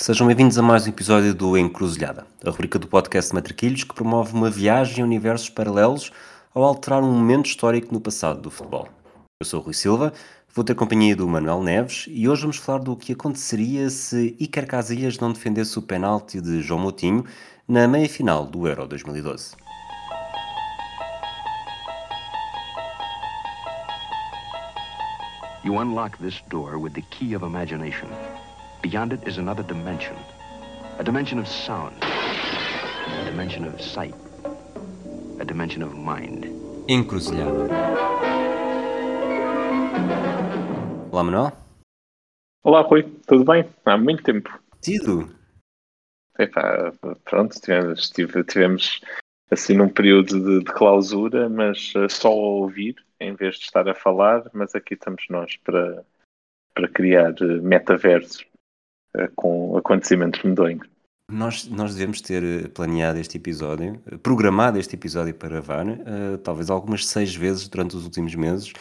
Sejam bem-vindos a mais um episódio do Encruzilhada, a rubrica do podcast Matraquilhos que promove uma viagem a universos paralelos ao alterar um momento histórico no passado do futebol. Eu sou o Rui Silva, vou ter companhia do Manuel Neves e hoje vamos falar do que aconteceria se Iker Casillas não defendesse o penalti de João Moutinho na meia-final do Euro 2012. You unlock this door with the key of imagination. Beyond it is another dimension. A dimension of sound. A dimension of sight. A dimension of mind. Encruzilhada. Olá, Manuel. Olá, Rui, tudo bem? Há muito tempo. Tido. Epá, pronto, tivemos, tive- tivemos assim num período de, de clausura, mas eh, só a ouvir em vez de estar a falar, mas aqui estamos nós para, para criar eh, metaversos com acontecimentos medonhos. Nós, nós devemos ter eh, planeado este episódio, eh, programado este episódio para gravar, eh, talvez algumas seis vezes durante os últimos meses.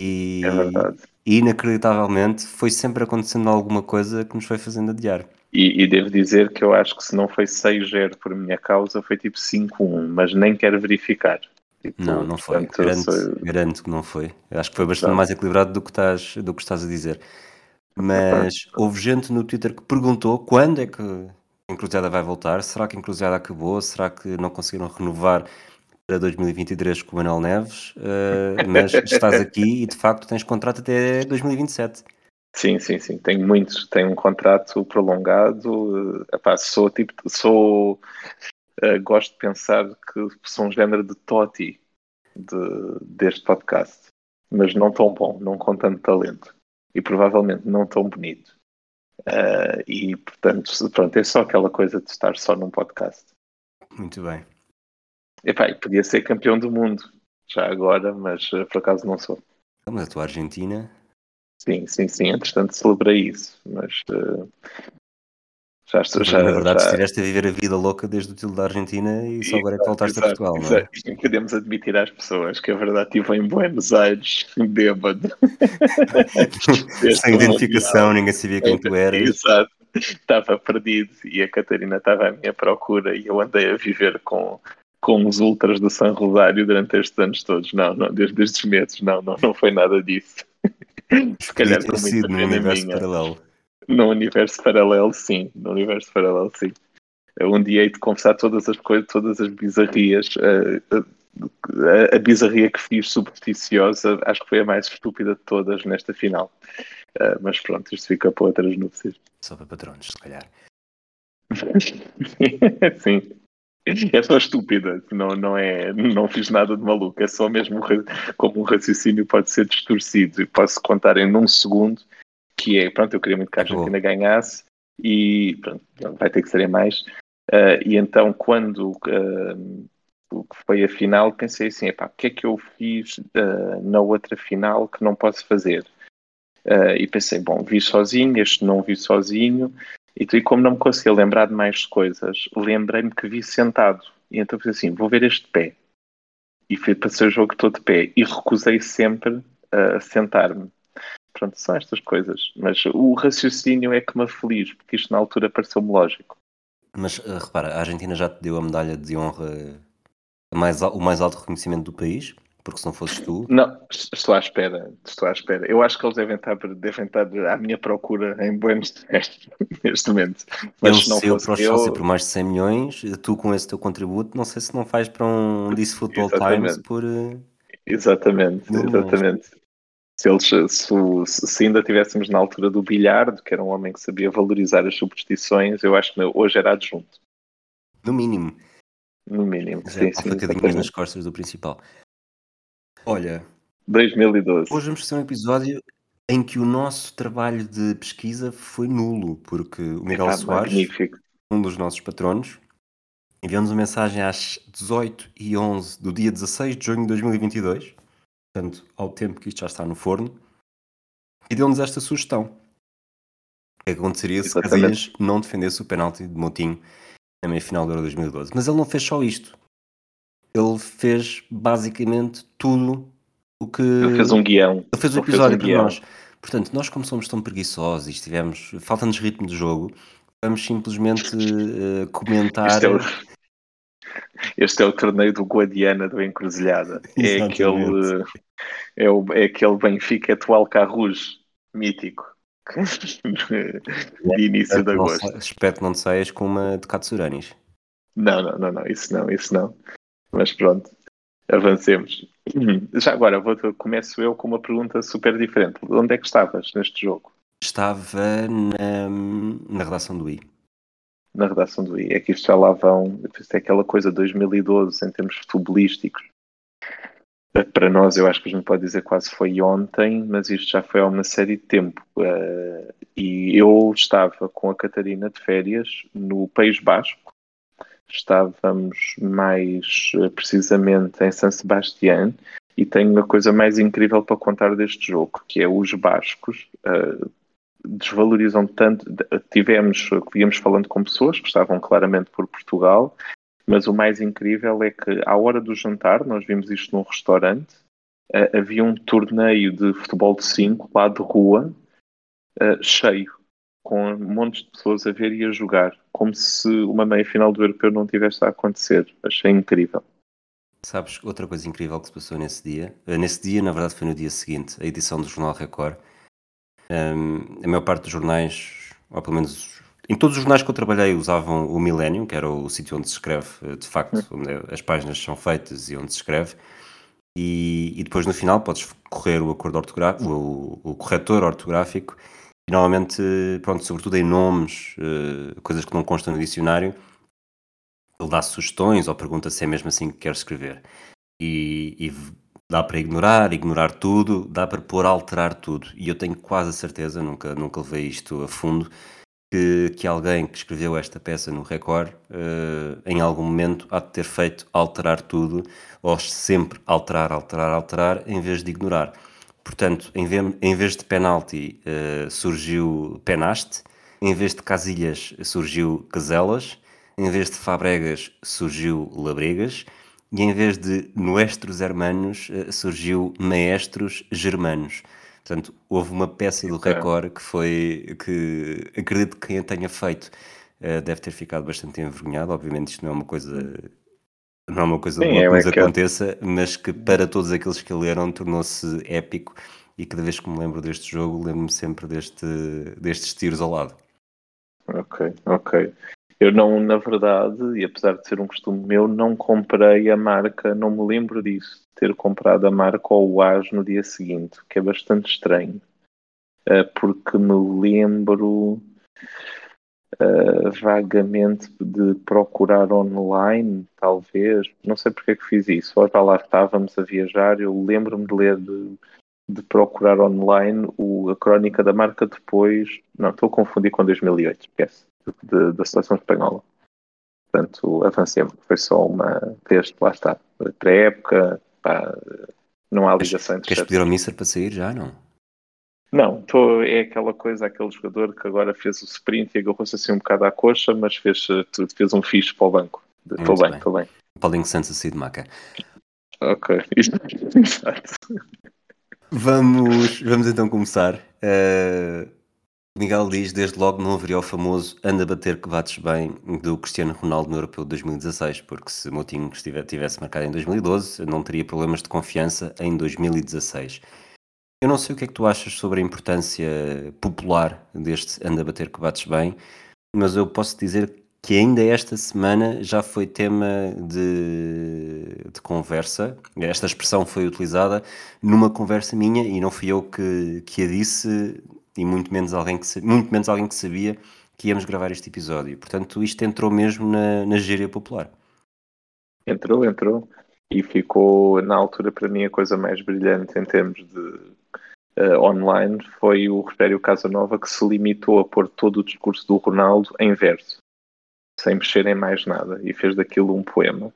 E, É verdade. e inacreditavelmente foi sempre acontecendo alguma coisa que nos foi fazendo adiar. E, e devo dizer que eu acho que se não foi 6-0 por minha causa, foi tipo 5-1, mas nem quero verificar. Tipo, Não, não foi. Garanto, sou- garanto que não foi. Eu acho que foi bastante mais equilibrado do que estás, do que estás a dizer. Mas houve gente no Twitter que perguntou quando é que a Encruzilhada vai voltar. Será que a Encruzilhada acabou? Será que não conseguiram renovar para 2023 com o Manuel Neves? Eh, mas estás aqui e de facto tens contrato até 2027. Sim, sim, sim. Tenho muitos. Tenho um contrato prolongado. eh, epá, sou tipo, sou. eh, gosto de pensar que sou um género de Totti de- deste podcast, mas não tão bom, não com tanto talento e provavelmente não tão bonito. Eh, e portanto, pronto, é só aquela coisa de estar só num podcast. Muito bem. Epá, e podia ser campeão do mundo já agora, mas eh, por acaso não sou. Então, Mas a tua Argentina. Sim, sim, sim. Entretanto, celebrei isso, mas eh, já estou. Já, na verdade, já... estiveste a viver a vida louca desde o título da Argentina e só agora é que voltaste a Exato, Portugal, não é? exato. E podemos admitir às pessoas que a verdade estive em Buenos Aires, bêbado. Sem identificação, ninguém sabia quem tu eras. Exato. Estava perdido e a Catarina estava à minha procura e eu andei a viver com, com os ultras do San Rosário durante estes anos todos. Não, não, desde estes meses. Não, não, não foi nada disso. Se calhar sido num pena universo minha. paralelo. No universo paralelo, sim. No universo paralelo, sim. Um dia hei de confessar todas as coisas, todas as bizarrias. eh, a, a bizarria que fiz supersticiosa, acho que foi a mais estúpida de todas nesta final. Eh, mas pronto, isto fica para outras núpcias. Só para patronos, se calhar. sim. É só estúpida, não, não, é, não fiz nada de maluco, é só mesmo como um raciocínio pode ser distorcido e posso contar em um segundo que é, pronto, eu queria muito que a. Argentina ganhasse e pronto, vai ter que ser mais. Ah, e então quando ah, o que foi a final, pensei assim, epá, o que é que eu fiz ah, na outra final que não posso fazer? E pensei, bom, vi sozinho, este não vi sozinho, e, e como não me conseguia lembrar de mais coisas, lembrei-me que vi sentado. E então pensei assim, vou ver este pé. E fui, passei o jogo todo de pé. E recusei sempre a sentar-me. Pronto, são estas coisas. Mas o raciocínio é que me feliz, porque isto na altura pareceu-me lógico. Mas eh, repara, a Argentina já te deu a medalha de honra, mais, o mais alto reconhecimento do país, porque se não fosses tu, Não, estou à espera. Estou à espera. Eu acho que eles devem estar, devem estar à minha procura em Buenos Aires neste momento. Mas ele se não saiu fosse para eu, Chelsea por mais de 100 milhões, tu com esse teu contributo, não sei se não faz para um This Football Exatamente. Times por... eh, Exatamente, exatamente. Se, eles, se, se ainda estivéssemos na altura do Bilhardo, que era um homem que sabia valorizar as superstições, eu acho que hoje era adjunto, No mínimo, no mínimo. já Sim, sim, facadinhas nas costas do principal. Olha, 2012. hoje vamos fazer um episódio em que o nosso trabalho de pesquisa foi nulo, porque o Miguel Epá, Soares, magnífico. um dos nossos patronos, enviou-nos uma mensagem às 18 e 11 do dia 16 de junho de 2022, portanto, ao tempo que isto já está no forno, e deu-nos esta sugestão. O que é aconteceria se. Casillas não defendesse o penalti de Moutinho na meia-final do Euro 2012? Mas ele não fez só isto. Ele fez basicamente tudo o que... Ele fez um guião. Ele fez o Ele fez episódio um para nós. Portanto, nós como somos tão preguiçosos e estivemos... Falta-nos ritmo de jogo. vamos simplesmente uh, comentar. Este é, o, torneio do Guadiana do Encruzilhada. É aquele, é, o, é aquele Benfica atual Carrujo mítico. de início de agosto. espero que não te saias com uma de Katsuranis. Não, não, não, não, isso não, isso não. Mas pronto, avancemos. Já agora, vou, começo eu com uma pergunta super diferente. Onde é que estavas neste jogo? Estava na, na redação do I. Na redação do I. É que isto já lá vão. É aquela coisa 2012 em termos futebolísticos. Para nós, eu acho que a gente pode dizer quase foi ontem, mas isto já foi há uma série de tempo. Uh, e eu estava com a Catarina de férias no País Basco. Estávamos mais uh, precisamente em San Sebastián e tenho a coisa mais incrível para contar deste jogo, que é os bascos uh, desvalorizam tanto. Tivemos, íamos falando com pessoas que estavam claramente por Portugal, mas o mais incrível é que à hora do jantar, nós vimos isto num restaurante, uh, havia um torneio de futebol de 5 lá de rua, uh, cheio, com um monte de pessoas a ver e a jogar, como se uma meia final do europeu não tivesse a acontecer. Achei incrível. Sabes, outra coisa incrível que se passou nesse dia, uh, nesse dia, na verdade, foi no dia seguinte, a edição do Jornal Record um, a maior parte dos jornais, ou pelo menos em todos os jornais que eu trabalhei, usavam o Millennium, que era o sítio onde se escreve, eh, de facto, hum. onde as páginas são feitas e onde se escreve. E, e depois no final podes correr o acordo ortográfico, o, o corretor ortográfico. E normalmente, pronto, sobretudo em nomes, uh, coisas que não constam no dicionário, ele dá sugestões ou pergunta se é mesmo assim que quer escrever. E, e Dá para ignorar, ignorar tudo, dá para pôr alterar tudo. E eu tenho quase a certeza, nunca, nunca levei isto a fundo, que, que alguém que escreveu esta peça no Record, uh, em algum momento, há de ter feito alterar tudo, ou sempre alterar, alterar, alterar, em vez de ignorar. Portanto, em vez, em vez de penalti, uh, surgiu penaste, em vez de casilhas, surgiu caselas, em vez de fabregas, surgiu labregas e em vez de nuestros hermanos eh, surgiu maestros germanos. Portanto, houve uma peça do Record que foi que acredito que quem a tenha feito uh, deve ter ficado bastante envergonhado. Obviamente, isto não é uma coisa não é uma coisa Sim, boa é que nos aconteça, mas que para todos aqueles que leram tornou-se épico e cada vez que me lembro deste jogo lembro-me sempre deste, destes tiros ao lado. Ok, ok. Eu não, na verdade, e apesar de ser um costume meu, não comprei a marca, não me lembro disso, ter comprado a marca ou o AS no dia seguinte, que é bastante estranho, uh, porque me lembro uh, vagamente de procurar online, talvez, não sei porque é que fiz isso, já lá estávamos a viajar, eu lembro-me de ler de, de procurar online o, a crónica da marca depois, não, estou a confundir com 2008, esquece de, da seleção espanhola. Portanto, avancemos. Foi só uma vez, lá está, pré-época, não há ligação entre Queres pedir ao Mister para sair já, não? Não, tô, é aquela coisa, aquele jogador que agora fez o sprint e agarrou-se assim um bocado à coxa, mas fez, fez um fixe para o banco. Estou bem, estou bem. Paulinho Santos a sair de maca. Ok, isto exato. Vamos, vamos então começar. Uh, Miguel diz, desde logo não haveria o famoso anda bater que bates bem do Cristiano Ronaldo no Europeu de 2016, porque se Moutinho tivesse marcado em 2012, não teria problemas de confiança em 2016. Eu não sei o que é que tu achas sobre a importância popular deste anda bater que bates bem, mas eu posso dizer que ainda esta semana já foi tema de, de, conversa. Esta expressão foi utilizada numa conversa minha e não fui eu que, que a disse e muito menos alguém que, muito menos alguém que sabia que íamos gravar este episódio. Portanto, isto entrou mesmo na, na gíria popular. Entrou, entrou. E ficou, na altura, para mim, a coisa mais brilhante em termos de uh, online foi o Rogério Casanova que se limitou a pôr todo o discurso do Ronaldo em verso, sem mexer em mais nada, e fez daquilo um poema.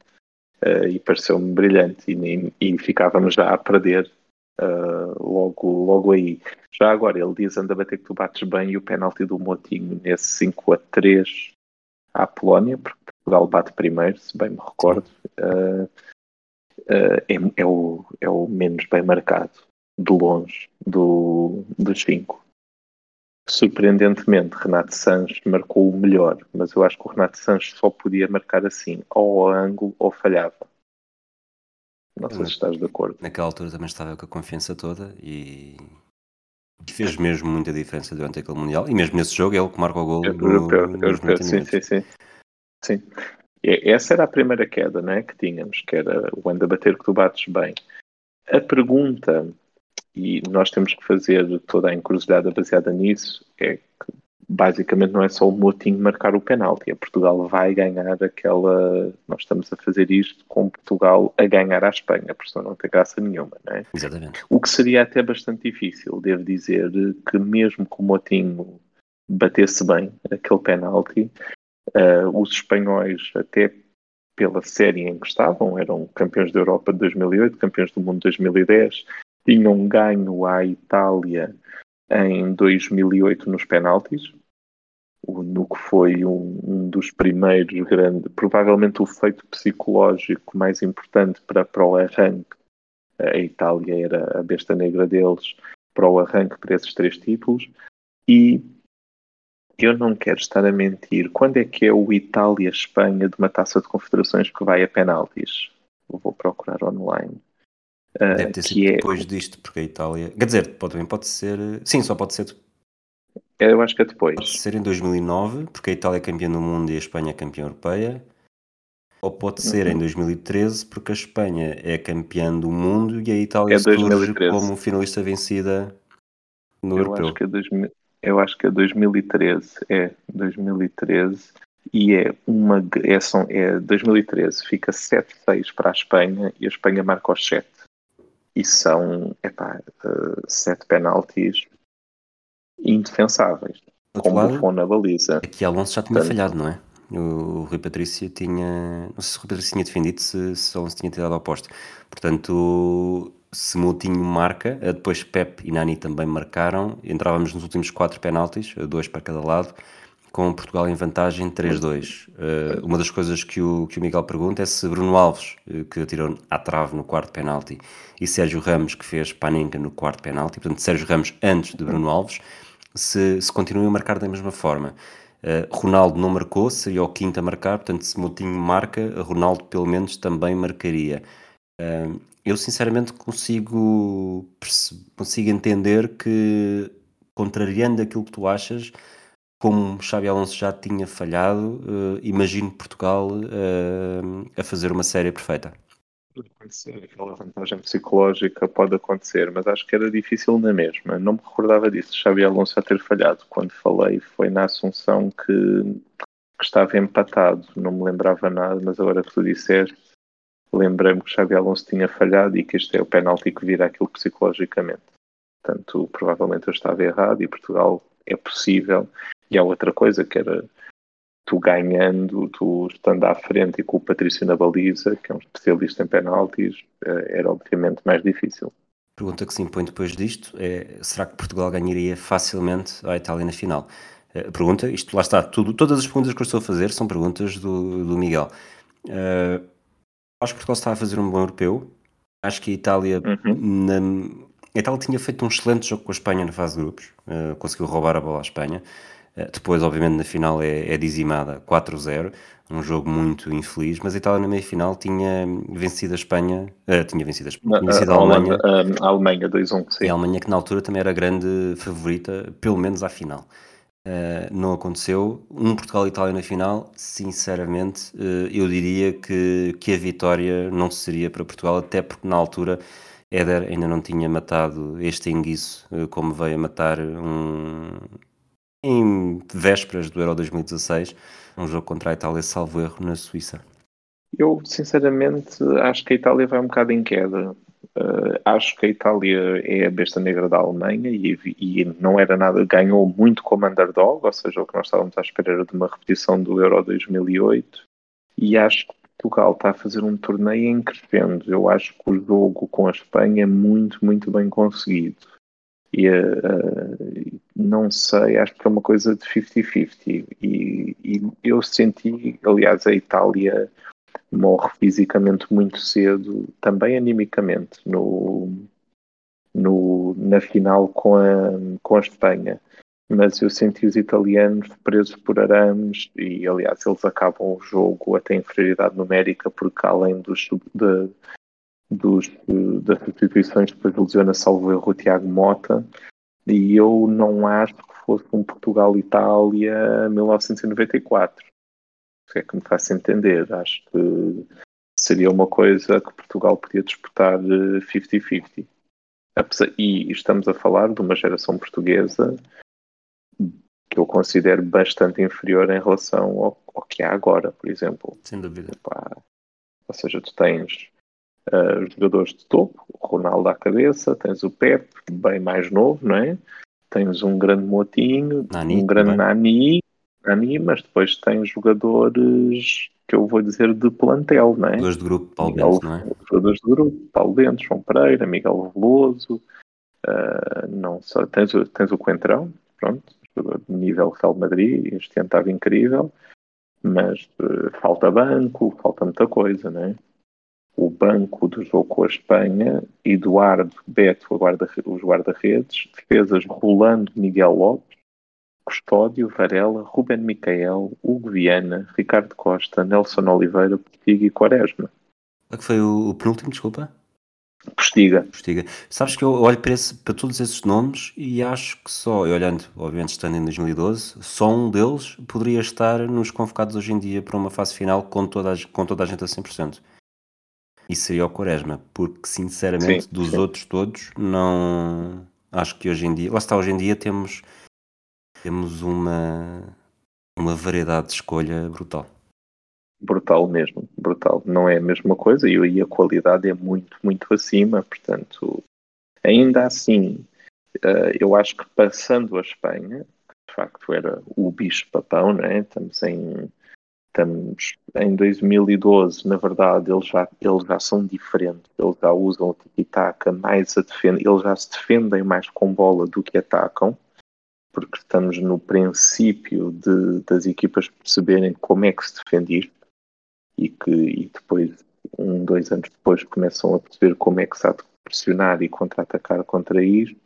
Uh, e pareceu-me brilhante. E, e, e ficávamos já a perder uh, logo, logo aí. Já agora, ele diz anda bater que tu bates bem e o penalti do Motinho nesse 5 a 3 à Polónia, porque Portugal bate primeiro, se bem me recordo, uh, uh, é, é, o, é o menos bem marcado, de longe, do, dos 5. surpreendentemente, Renato Sanches marcou o melhor, mas eu acho que o Renato Sanches só podia marcar assim, ou ao ângulo ou falhava. Não sei se estás de acordo. Naquela altura também estava com a confiança toda e fez mesmo muita diferença durante aquele Mundial. E mesmo nesse jogo, ele que marca o gol. Europeu, no, europeu, sim, sim, sim, sim. E essa era a primeira queda né, que tínhamos, que era o anda bater que tu bates bem. A pergunta e nós temos que fazer toda a encruzilhada baseada nisso, é basicamente não é só o Motinho marcar o penalti, é Portugal vai ganhar aquela. Nós estamos a fazer isto com Portugal a ganhar à Espanha, por isso não tem graça nenhuma, não é? Exatamente. O que seria até bastante difícil, devo dizer que mesmo que o Motinho batesse bem aquele penalti, uh, os espanhóis, até pela série em que estavam, eram campeões da Europa de 2008, campeões do mundo de 2010, tinham ganho à Itália em 2008 nos penaltis, no que foi um, um, dos primeiros grandes, provavelmente o feito psicológico mais importante para, para o arranque. A Itália era a besta negra deles para o arranque para esses três títulos. E eu não quero estar a mentir. Quando é que é o Itália-Espanha de uma taça de confederações que vai a penaltis? vou procurar online. Uh, Deve ter sido é... depois disto, porque a Itália. Quer dizer, pode, também pode ser. Sim, só pode ser. Eu acho que é depois. Pode ser em 2009, porque a Itália é campeã do mundo e a Espanha é campeã europeia. Ou pode ser uhum. em 2013, porque a Espanha é campeã do mundo e a Itália é surge como finalista vencida no eu europeu. Acho que é dois, eu acho que é 2013. É 2013 e é uma é, são, é 2013 fica 7-6 para a Espanha e a Espanha marca os 7 e são epá, uh, sete penaltis indefensáveis, como lado, o na baliza. Aqui Alonso já tinha Portanto, falhado, não é? O Rui Patrício tinha. Não sei se o Rui Patrício tinha defendido, se, se Alonso tinha tirado ao posto. Portanto, se Moutinho marca, eh, depois Pep e Nani também marcaram. Entrávamos nos últimos quatro penaltis, dois para cada lado com Portugal em vantagem 3-2. Uh, eh, uma das coisas que o, que o Miguel pergunta é se Bruno Alves, uh, que atirou à trave no quarto penalti, e Sérgio Ramos, que fez Panenka no quarto penalti, portanto, Sérgio Ramos antes de Bruno Alves, se, se continuam a marcar da mesma forma. Uh, Ronaldo não marcou, seria o quinto a marcar, portanto, se Moutinho marca, Ronaldo pelo menos também marcaria. eu sinceramente consigo, consigo entender que, contrariando aquilo que tu achas, como Xabi Alonso já tinha falhado, uh, imagino Portugal uh, a fazer uma série perfeita. Aquela vantagem psicológica pode acontecer, mas acho que era difícil na mesma. Não me recordava disso, Xabi Alonso a ter falhado. Quando falei foi na Assunção que, que estava empatado, não me lembrava nada, mas agora que tu disseste, lembrei-me que Xabi Alonso tinha falhado e que este é o penalti que vira aquilo psicologicamente. Portanto, provavelmente eu estava errado e Portugal é possível e há outra coisa que era tu ganhando, tu estando à frente e com o Patrício na baliza, que é um especialista em penaltis, eh, era obviamente mais difícil. Pergunta que se impõe depois disto é: será que Portugal ganharia facilmente a Itália na final? Uh, pergunta, isto lá está, tudo, todas as perguntas que eu estou a fazer são perguntas do, do Miguel. Uh, acho que Portugal está a fazer um bom europeu. Acho que a Itália, uhum. na, a Itália tinha feito um excelente jogo com a Espanha na fase de grupos, uh, conseguiu roubar a bola à Espanha. Eh, depois, obviamente, na final é, é dizimada 4-0, um jogo muito infeliz, mas a Itália na meia-final tinha vencido a Espanha, uh, tinha vencido a Espanha, tinha vencido a, a Alemanha. A, a Alemanha 2-1, sim. E a Alemanha que na altura também era grande favorita, pelo menos à final. Uh, não aconteceu. Um Portugal e Itália na final, sinceramente, uh, eu diria que, que a vitória não seria para Portugal, até porque na altura Éder ainda não tinha matado este enguiço, como veio a matar um, em vésperas do Euro 2016, um jogo contra a Itália, salvo erro, na Suíça? Eu, sinceramente, acho que a Itália vai um bocado em queda. Uh, acho que a Itália é a besta negra da Alemanha e, e, não era nada, ganhou muito como underdog, ou seja, o que nós estávamos à espera era de uma repetição do Euro 2008. E acho que Portugal está a fazer um torneio em crescendo. Eu acho que o jogo com a Espanha é muito, muito bem conseguido. E uh, não sei, acho que é uma coisa de 50-50. E, e, eu senti, aliás, a Itália morre fisicamente muito cedo, também animicamente, no, no, na final com a, com a Espanha. mas eu senti os italianos presos por arames e, aliás, eles acabam o jogo até inferioridade numérica porque além dos, de, dos, das substituições depois lesiona salvo erro o Tiago Mota e eu não acho que fosse um Portugal-Itália 1994 se é que me faço entender acho que seria uma coisa que Portugal podia disputar 50-50 e estamos a falar de uma geração portuguesa que eu considero bastante inferior em relação ao, ao que há agora, por exemplo. Sem dúvida. ou seja, tu tens uh, jogadores de topo, o Ronaldo à cabeça, tens o Pep, bem mais novo, não é? Tens um grande Motinho, Nani, um grande Nani, Nani, mas depois tens jogadores que eu vou dizer de plantel, não é? Jogadores de grupo, Paulo Miguel, Bento, não é? Jogadores de grupo, Paulo Bento, João Pereira, Miguel Veloso, uh, não só, tens, tens o Coentrão, pronto, de nível Real Madrid, este ano estava incrível, mas uh, falta banco, falta muita coisa, né? O banco do jogo com a Espanha, Eduardo, Beto, guarda, os guarda-redes, defesas Rolando, Miguel Lopes, Custódio, Varela, Ruben Micael, Hugo Viana, Ricardo Costa, Nelson Oliveira, Portigo e Quaresma. O que foi o, o penúltimo, desculpa? Postiga. Postiga. Sabes que eu olho para, esse, para, todos esses nomes e acho que só, e olhando, obviamente estando em 2012, só um deles poderia estar nos convocados hoje em dia para uma fase final com toda a, com toda a gente a 100%. E seria o Quaresma, porque sinceramente sim, dos sim. outros todos, não. Acho que hoje em dia, lá está, hoje em dia temos, temos uma, uma variedade de escolha brutal brutal mesmo, brutal. Não é a mesma coisa e a qualidade é muito, muito acima, portanto, ainda assim, eh, eu acho que passando a Espanha, de facto era o bicho-papão, né? estamos em estamos em 2012, na verdade, eles já, eles já são diferentes, eles já usam o tiki-taka mais a defender, eles já se defendem mais com bola do que atacam, porque estamos no princípio de, das equipas perceberem como é que se defende isto e que e depois, um, dois anos depois, começam a perceber como é que se há de pressionar e contra-atacar contra isto.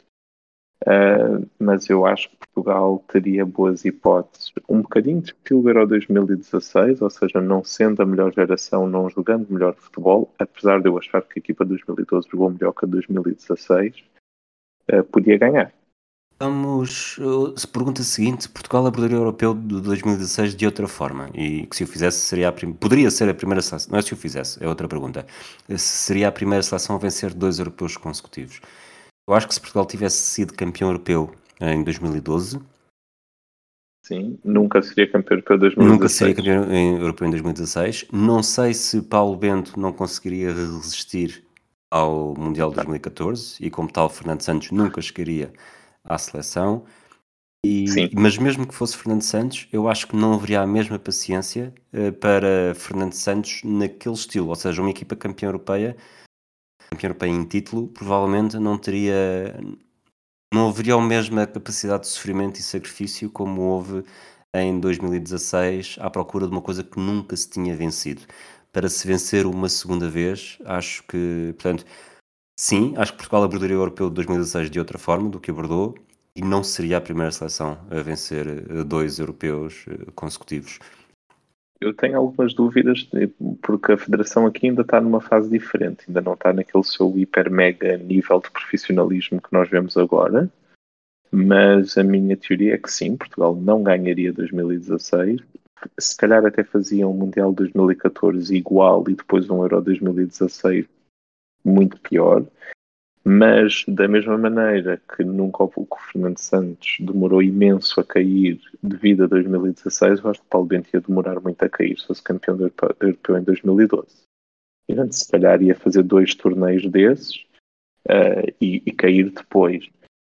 Uh, mas eu acho que Portugal teria boas hipóteses, um bocadinho de estilo Euro 2016, ou seja, não sendo a melhor geração, não jogando melhor futebol, apesar de eu achar que a equipa de 2012 jogou melhor que a 2016, uh, podia ganhar. Vamos. Se pergunta seguinte: Portugal abordaria o europeu de 2016 de outra forma? E que se o fizesse, seria a prim... poderia ser a primeira seleção. Não é se o fizesse, é outra pergunta. Se seria a primeira seleção a vencer dois europeus consecutivos. Eu acho que se Portugal tivesse sido campeão europeu em 2012. Sim, nunca seria campeão europeu em 2016. Nunca seria campeão europeu em 2016. Não sei se Paulo Bento não conseguiria resistir ao Mundial de 2014 e, como tal, Fernando Santos nunca chegaria à seleção. E, mas mesmo que fosse Fernando Santos, eu acho que não haveria a mesma paciência uh, para Fernando Santos naquele estilo. Ou seja, uma equipa campeã europeia, campeã europeia em título, provavelmente não teria. Não haveria a mesma capacidade de sofrimento e sacrifício como houve em 2016 à procura de uma coisa que nunca se tinha vencido. Para se vencer uma segunda vez, acho que, portanto, Sim, acho que Portugal abordaria o Europeu de 2016 de outra forma do que abordou e não seria a primeira seleção a vencer eh, dois europeus eh, consecutivos. Eu tenho algumas dúvidas, porque a Federação aqui ainda está numa fase diferente, ainda não está naquele seu hiper mega nível de profissionalismo que nós vemos agora. Mas a minha teoria é que sim, Portugal não ganharia 2016. Se calhar até fazia um Mundial 2014 igual e depois um Euro 2016 muito pior, mas da mesma maneira que nunca o Fernando Santos demorou imenso a cair devido a 2016, eu acho que Paulo Bento ia demorar muito a cair se fosse campeão europeu em 2012. E antes, se calhar ia fazer dois torneios desses uh, e, e cair depois.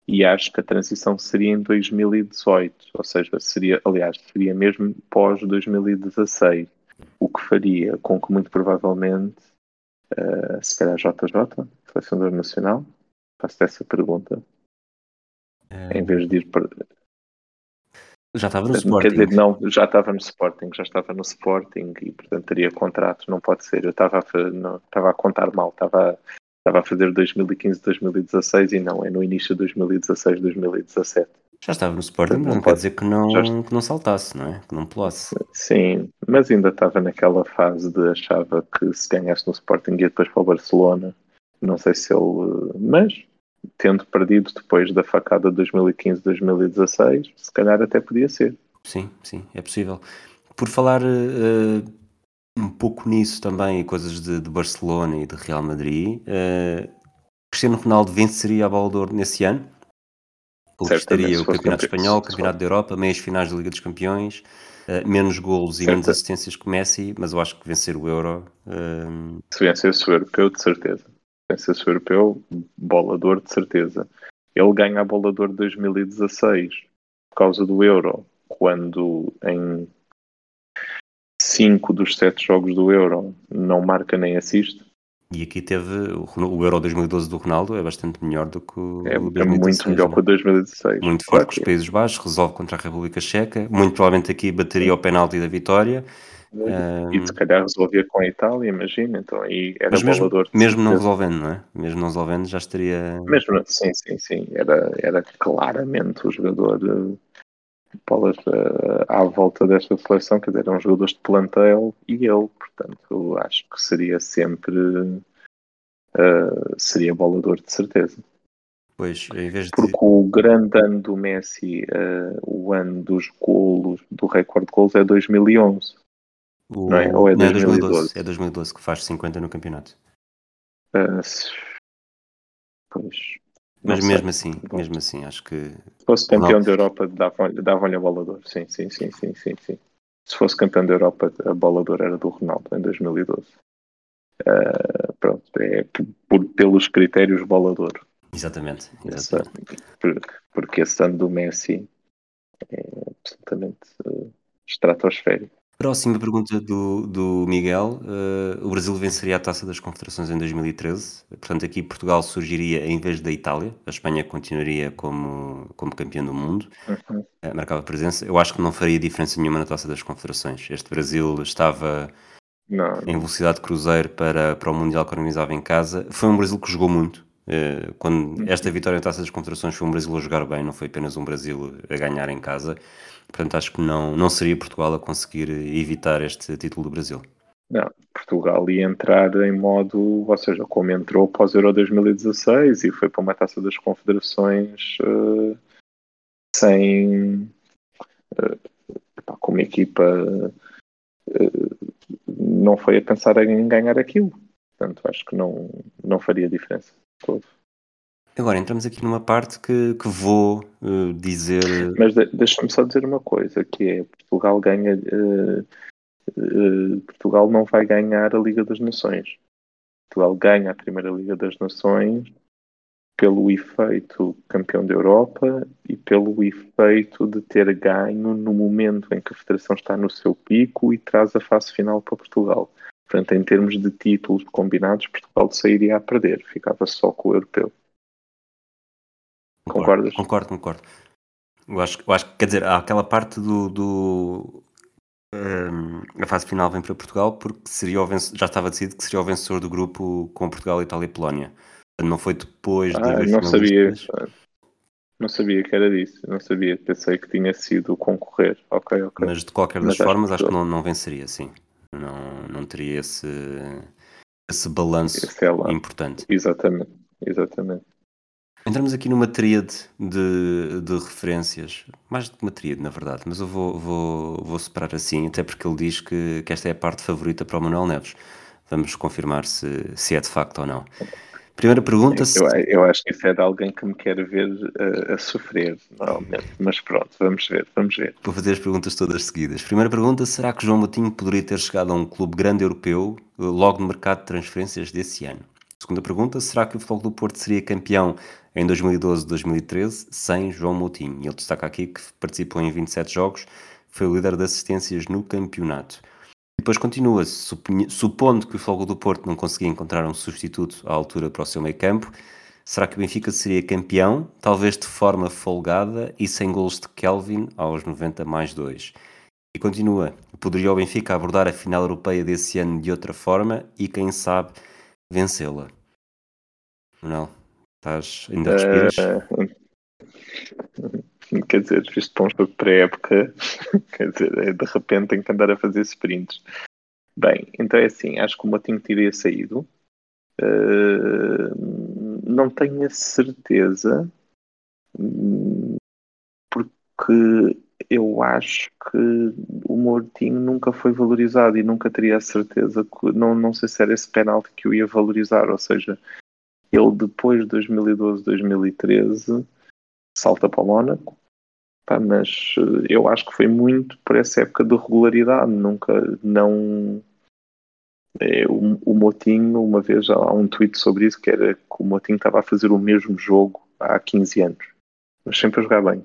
E acho que a transição seria em 2018, ou seja, seria, aliás, seria mesmo pós 2016, o que faria com que muito provavelmente Uh, se calhar JJ, selecionador nacional, faço essa pergunta. É... Em vez de ir para. Já estava no Sporting. Quer dizer, não, já estava no Sporting, já estava no Sporting e portanto teria contrato, não pode ser. Eu estava a, não, estava a contar mal, estava, estava a fazer 2015, 2016 e não, é no início de 2016, 2017. Já estava no Sporting, não, não quer dizer que não, que não saltasse, não é? Que não pulasse. Sim, mas ainda estava naquela fase de achava que se ganhasse no Sporting ia depois para o Barcelona. Não sei se ele. Mas, tendo perdido depois da facada de 2015-2016, se calhar até podia ser. Sim, sim, é possível. Por falar uh, um pouco nisso também, e coisas de, de, Barcelona e de Real Madrid, uh, Cristiano Ronaldo venceria a bola de Ouro nesse ano? Conquistaria o Campeonato Espanhol, o Campeonato da Europa, meias finais da Liga dos Campeões, uh, menos golos e menos assistências que Messi, mas eu acho que vencer o Euro. Uh... Se vencesse o Europeu, de certeza. Vencesse o Europeu, bola de ouro, de certeza. Ele ganha a bola de ouro de 2016 por causa do Euro, quando em 5 dos 7 jogos do Euro não marca nem assiste. E aqui teve o Euro 2012 do Ronaldo, é bastante melhor do que o é, 2016. É muito melhor que o 2016. Muito forte com os Países Baixos, resolve contra a República Checa. Muito provavelmente aqui bateria o penalti da vitória. E se calhar resolvia com a Itália, imagina. Então aí era Mas mesmo, mesmo não resolvendo, não é? Mesmo não resolvendo, já estaria. Mesmo, sim, sim, sim. Era, era claramente o jogador bolas uh, à volta desta seleção, quer dizer, eram jogadores de plantel e ele, portanto, acho que seria sempre uh, seria bolador de certeza. Pois, em vez de... Porque o grande ano do Messi, uh, o ano dos golos, do recorde de golos é 2011. O... Não é? Ou é, não, 2012? é 2012? É 2012 que faz 50 no campeonato. pois, mas não mesmo sei. assim, Bom. mesmo assim, acho que. Se fosse campeão da Europa, davam-lhe davam a bola de ouro. Sim, sim, sim, sim, sim, sim. Se fosse campeão da Europa, a bola de ouro era do Ronaldo em 2012. Uh, ah, pronto, é por, pelos critérios bola de ouro. Exatamente. exatamente. porque, porque esse ano do Messi é absolutamente uh, estratosférico. Próxima pergunta do, do Miguel. Uh, o Brasil venceria a Taça das Confederações em 2013. Portanto, aqui Portugal surgiria em vez da Itália. A Espanha continuaria como, como campeão do mundo. Uhum. Uh, marcava presença. Eu acho que não faria diferença nenhuma na Taça das Confederações. Este Brasil estava não. em velocidade de cruzeiro para, para o Mundial que organizava em casa. Foi um Brasil que jogou muito. Uh, quando uhum. esta vitória na Taça das Confederações foi um Brasil a jogar bem, não foi apenas um Brasil a ganhar em casa. Portanto, acho que não, não seria Portugal a conseguir evitar este título do Brasil. Não, Portugal ia entrar em modo, ou seja, como entrou pós Euro 2016 e foi para uma taça das confederações uh, sem uh, com uma equipa uh, não foi a pensar em ganhar aquilo. Portanto, acho que não, não faria diferença todo. Agora entramos aqui numa parte que, que vou uh, dizer. Mas de, deixa-me só dizer uma coisa: que é Portugal ganha. Uh, uh, Portugal não vai ganhar a Liga das Nações. Portugal ganha a Primeira Liga das Nações pelo efeito campeão da Europa e pelo efeito de ter ganho no momento em que a Federação está no seu pico e traz a fase final para Portugal. Portanto, em termos de títulos combinados, Portugal sairia a perder, ficava só com o europeu. Concordo, Concordas? Concordo, concordo. Eu acho, eu acho que, quer dizer, há aquela parte do. do um, a fase final vem para Portugal porque seria o vencedor, já estava decidido que seria o vencedor do grupo com Portugal, Itália e Polónia. Não foi depois ah, de. Não sabia. Não sabia que era disso. Não sabia. Pensei que tinha sido concorrer. Ok, ok. Mas de qualquer das Mas formas, acho que, acho que não, não venceria, sim. Não, não teria esse, esse balanço esse é importante. Exatamente. Exatamente. Entramos aqui numa tríade de, de referências, mais do que uma tríade, na verdade, mas eu vou, vou, vou separar assim, até porque ele diz que, que esta é a parte favorita para o Manuel Neves. Vamos confirmar se, se é de facto ou não. Primeira pergunta. Se... Eu, eu, acho que isso é de alguém que me quer ver uh, a sofrer, normalmente. Mas pronto, vamos ver, vamos ver. Vou fazer as perguntas todas seguidas. Primeira pergunta: será que João Moutinho poderia ter chegado a um clube grande europeu uh, logo no mercado de transferências desse ano? Segunda pergunta: será que o Futebol do Porto seria campeão em 2012-2013 sem João Moutinho. Ele destaca aqui que participou em 27 jogos, foi o líder de assistências no campeonato. Depois continua, supondo que o Fogo do Porto não conseguia encontrar um substituto à altura para o seu meio campo, será que o Benfica seria campeão, talvez de forma folgada e sem gols de Kelvin aos 90 mais 2? E continua, poderia o Benfica abordar a final europeia desse ano de outra forma e, quem sabe, vencê-la? Não. Estás, ainda respiras? Uh, quer dizer, visto para um jogo pré-época, quer dizer, é, de repente tem que andar a fazer sprints. Bem, então é assim, acho que o Motinho teria saído. Uh, não tenho a certeza, porque eu acho que o Mortinho nunca foi valorizado e nunca teria a certeza que não, não sei se era esse penalti que eu ia valorizar, ou seja, ele depois de 2012, 2013 salta para o Mónaco, mas eh, eu acho que foi muito por essa época de regularidade, nunca não é, o, o Motinho, uma vez há um tweet sobre isso, que era que o Motinho estava a fazer o mesmo jogo há 15 anos, mas sempre a jogar bem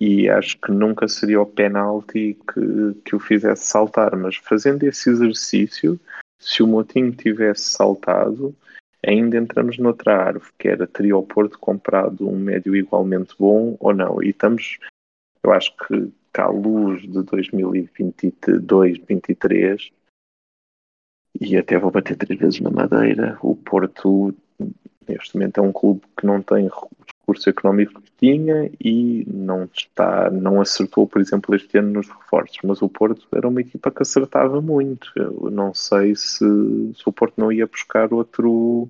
e acho que nunca seria o penalti que, que o fizesse saltar, mas fazendo esse exercício, se o Motinho tivesse saltado, ainda entramos noutra árvore, que era teria o Porto comprado um médio igualmente bom ou não, e estamos, eu acho que à luz de 2022, 2023, e até vou bater três vezes na madeira, o Porto neste momento é um clube que não tem recurso económico que tinha e não está, não acertou, por exemplo, este ano nos reforços, mas o Porto era uma equipa que acertava muito. Eu não sei se, se o Porto não ia buscar outro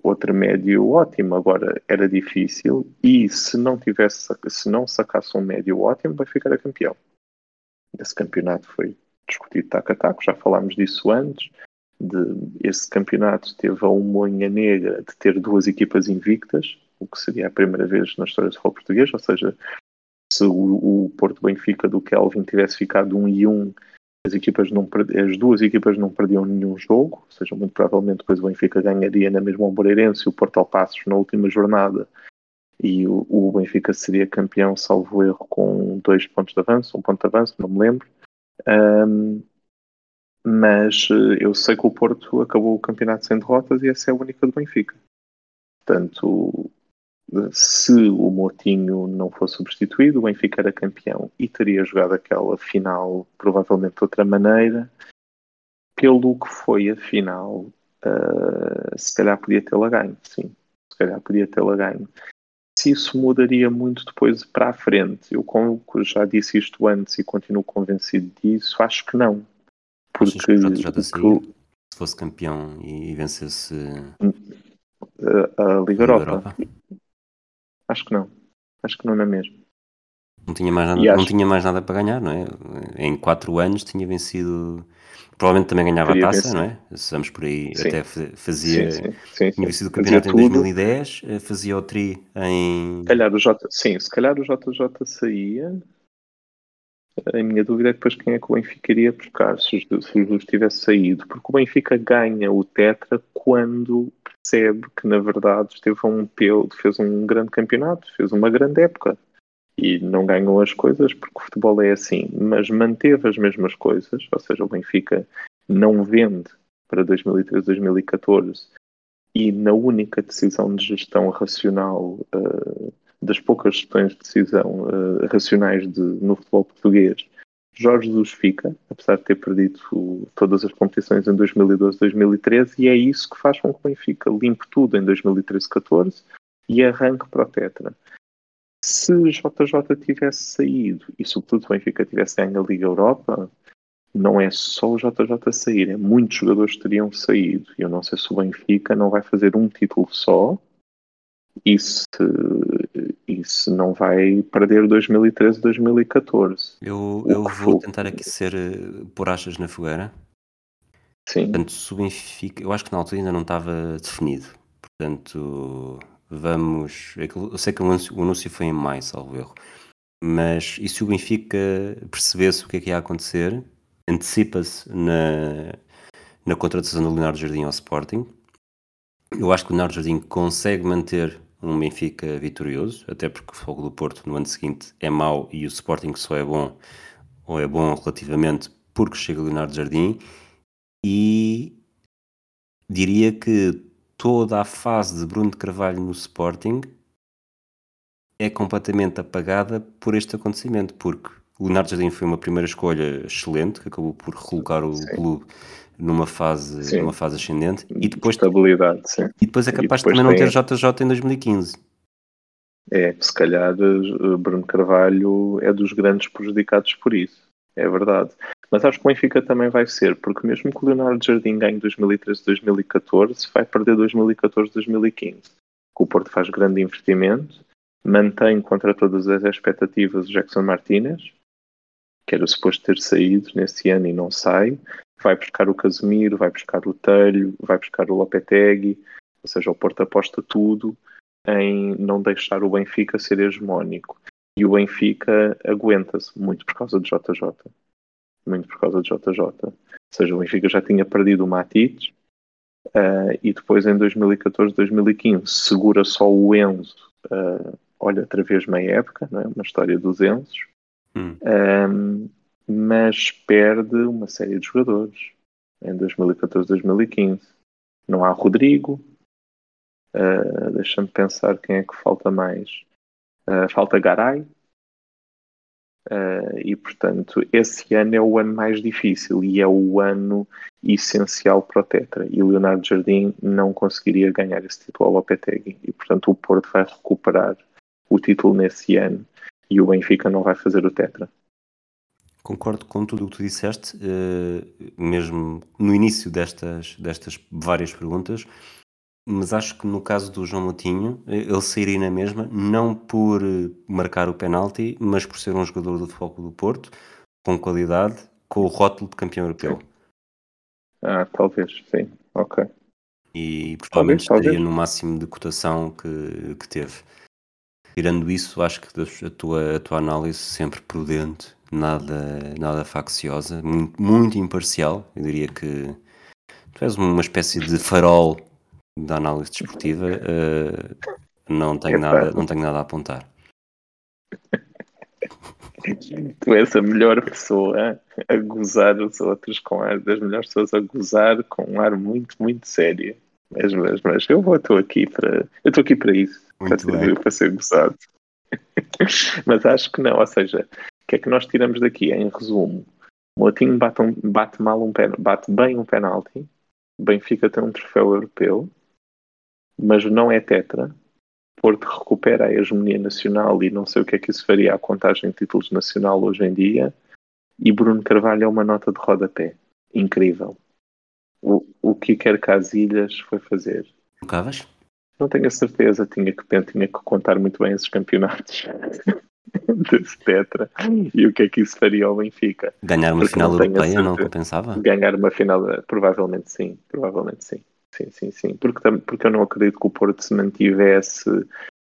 outro médio ótimo. Agora era difícil e se não tivesse, se não sacasse um médio ótimo, vai ficar a campeão. Esse campeonato foi discutido taco a taco, já falámos disso antes de esse campeonato teve a umonha negra de ter duas equipas invictas, o que seria a primeira vez na história do futebol português, ou seja, se o, o Porto Benfica do Kelvin tivesse ficado um e um, as, equipas não, as duas equipas não perdiam nenhum jogo, ou seja, muito provavelmente depois o Benfica ganharia na mesma Moreirense e o Porto Passos na última jornada e o, o Benfica seria campeão, salvo erro, com dois pontos de avanço, um ponto de avanço, não me lembro. Um, mas eh, eu sei que o Porto acabou o campeonato sem derrotas e essa é a única do Benfica. Portanto, se o Motinho não fosse substituído, o Benfica era campeão e teria jogado aquela final provavelmente de outra maneira. Pelo que foi a final, uh, se calhar podia tê-la ganho, sim. Se calhar podia tê-la ganho. Se isso mudaria muito depois para a frente, eu como já disse isto antes e continuo convencido disso, acho que não porque, que o JJ saía, se fosse campeão e vencesse a, a Liga, Europa. Europa. Acho que não. Acho que não é mesmo. Não tinha, mais nada, não tinha mais nada para ganhar, não é? Em 4 anos tinha vencido. Provavelmente também ganhava Teria a taça, vencido. não é? Se vamos por aí, sim. até fazia. Sim, sim, tinha vencido o campeonato em 2010, eh, fazia o tri em. Se calhar o J, sim, se calhar o JJ saía a minha dúvida é depois quem é que o Benfica iria buscar se os dois tivesse saído, porque o Benfica ganha o Tetra quando percebe que na verdade esteve um pelo, fez um grande campeonato, fez uma grande época. E não ganhou as coisas porque o futebol é assim, mas manteve as mesmas coisas, ou seja, o Benfica não vende para 2013, 2014 e na única decisão de gestão racional uh, das poucas questões de decisão uh, racionais de, no futebol português, Jorge Jesus fica, apesar de ter perdido todas as competições em 2012, 2013, e é isso que faz com que o Benfica limpe tudo em 2013, 14 e arranque para o Tetra. Se JJ tivesse saído e, sobretudo, o Benfica tivesse ganho a Liga Europa, não é só o JJ sair, é muitos jogadores teriam saído. Eu não sei se o Benfica não vai fazer um título só e se, se não vai perder 2013 2014. Eu, eu vou tentar aqui ser uh, por achas na fogueira. Sim. Portanto, se o Benfica, eu acho que na altura ainda não estava definido. Portanto, vamos. É eu sei que o anúncio, o anúncio foi em maio, salvo erro. Mas e se o Benfica percebesse o que é que ia acontecer, antecipa-se na, na contratação do Leonardo Jardim ao Sporting. Eu acho que o Leonardo Jardim consegue manter um Benfica vitorioso, até porque o Fogo do Porto no ano seguinte é mau e o Sporting só é bom, ou é bom relativamente porque chega Leonardo Jardim, e diria que toda a fase de Bruno de Carvalho no Sporting é completamente apagada por este acontecimento, porque Leonardo Jardim foi uma primeira escolha excelente, que acabou por recolocar o sim. clube numa fase, numa fase ascendente e depois estabilidade, sim. E depois é capaz depois de também não ter JJ em 2015. É, se calhar eh, Bruno Carvalho é dos grandes prejudicados por isso. É verdade. Mas acho que o Benfica também vai ser, porque mesmo que o Leonardo Jardim ganhe 2013-2014, vai perder 2014-2015. O Porto faz grande investimento, mantém contra todas as expectativas o Jackson Martinez, que era suposto ter saído nesse ano e não sai, vai buscar o Casemiro, vai buscar o Telho, vai buscar o Lopetegui, ou seja, o Porto aposta tudo em não deixar o Benfica ser hegemónico. E o Benfica aguenta-se muito por causa de JJ. Muito por causa de JJ. Ou seja, o Benfica já tinha perdido o Matites uh, e depois em 2014, 2015 segura só o Enzo. Uh, olha, outra vez meia época, não é? uma história dos Enzos. Hum. Um, mas perde uma série de jogadores em 2014, 2015. Não há Rodrigo. Uh, Deixa-me pensar quem é que falta mais. Uh, falta Garay. Uh, e portanto, esse ano é o ano mais difícil e é o ano essencial para o Tetra. E o Leonardo Jardim não conseguiria ganhar esse título ao Lopetegui. E portanto, o Porto vai recuperar o título nesse ano e o Benfica não vai fazer o Tetra. Concordo com tudo o que tu disseste, uh, mesmo no início destas, destas várias perguntas, mas acho que no caso do João Moutinho, eh, ele sairia na mesma, não por eh, marcar o penalti, mas por ser um jogador do Futebol do Porto, com qualidade, com o rótulo de campeão europeu. Ah, talvez, sim, ok. E provavelmente talvez, estaria talvez. no máximo de cotação que, que teve. Tirando isso, acho que a tua, a tua análise sempre prudente nada, nada facciosa, muito, muito imparcial. Eu diria que tu és uma espécie de farol da análise desportiva. Uh, não, tenho nada, não tenho nada a apontar. Tu és a melhor pessoa a gozar os outros com ar, das melhores pessoas a gozar com um ar muito, muito sério. Mas, mas, mas eu estou aqui para. Eu estou aqui para isso, para ser, para ser gozado. mas acho que não, ou seja, que é que nós tiramos daqui? Em resumo, o Motinho bate, um, bate, mal um pen, bate bem um penalti, Benfica tem um troféu europeu, mas não é tetra. Porto recupera a hegemonia nacional e não sei o que é que isso faria à contagem de títulos nacional hoje em dia. E Bruno Carvalho é uma nota de rodapé. Incrível. O, o que quer Casilhas foi fazer. Tocavas? Não tenho a certeza. Tinha que, tinha que contar muito bem esses campeonatos. desse tetra e o que é que isso faria ao Benfica. Ganhar uma Porque final europeia não compensava? Ganhar uma final, provavelmente sim, provavelmente sim. Sim, sim, sim. Porque, porque eu não acredito que o Porto se mantivesse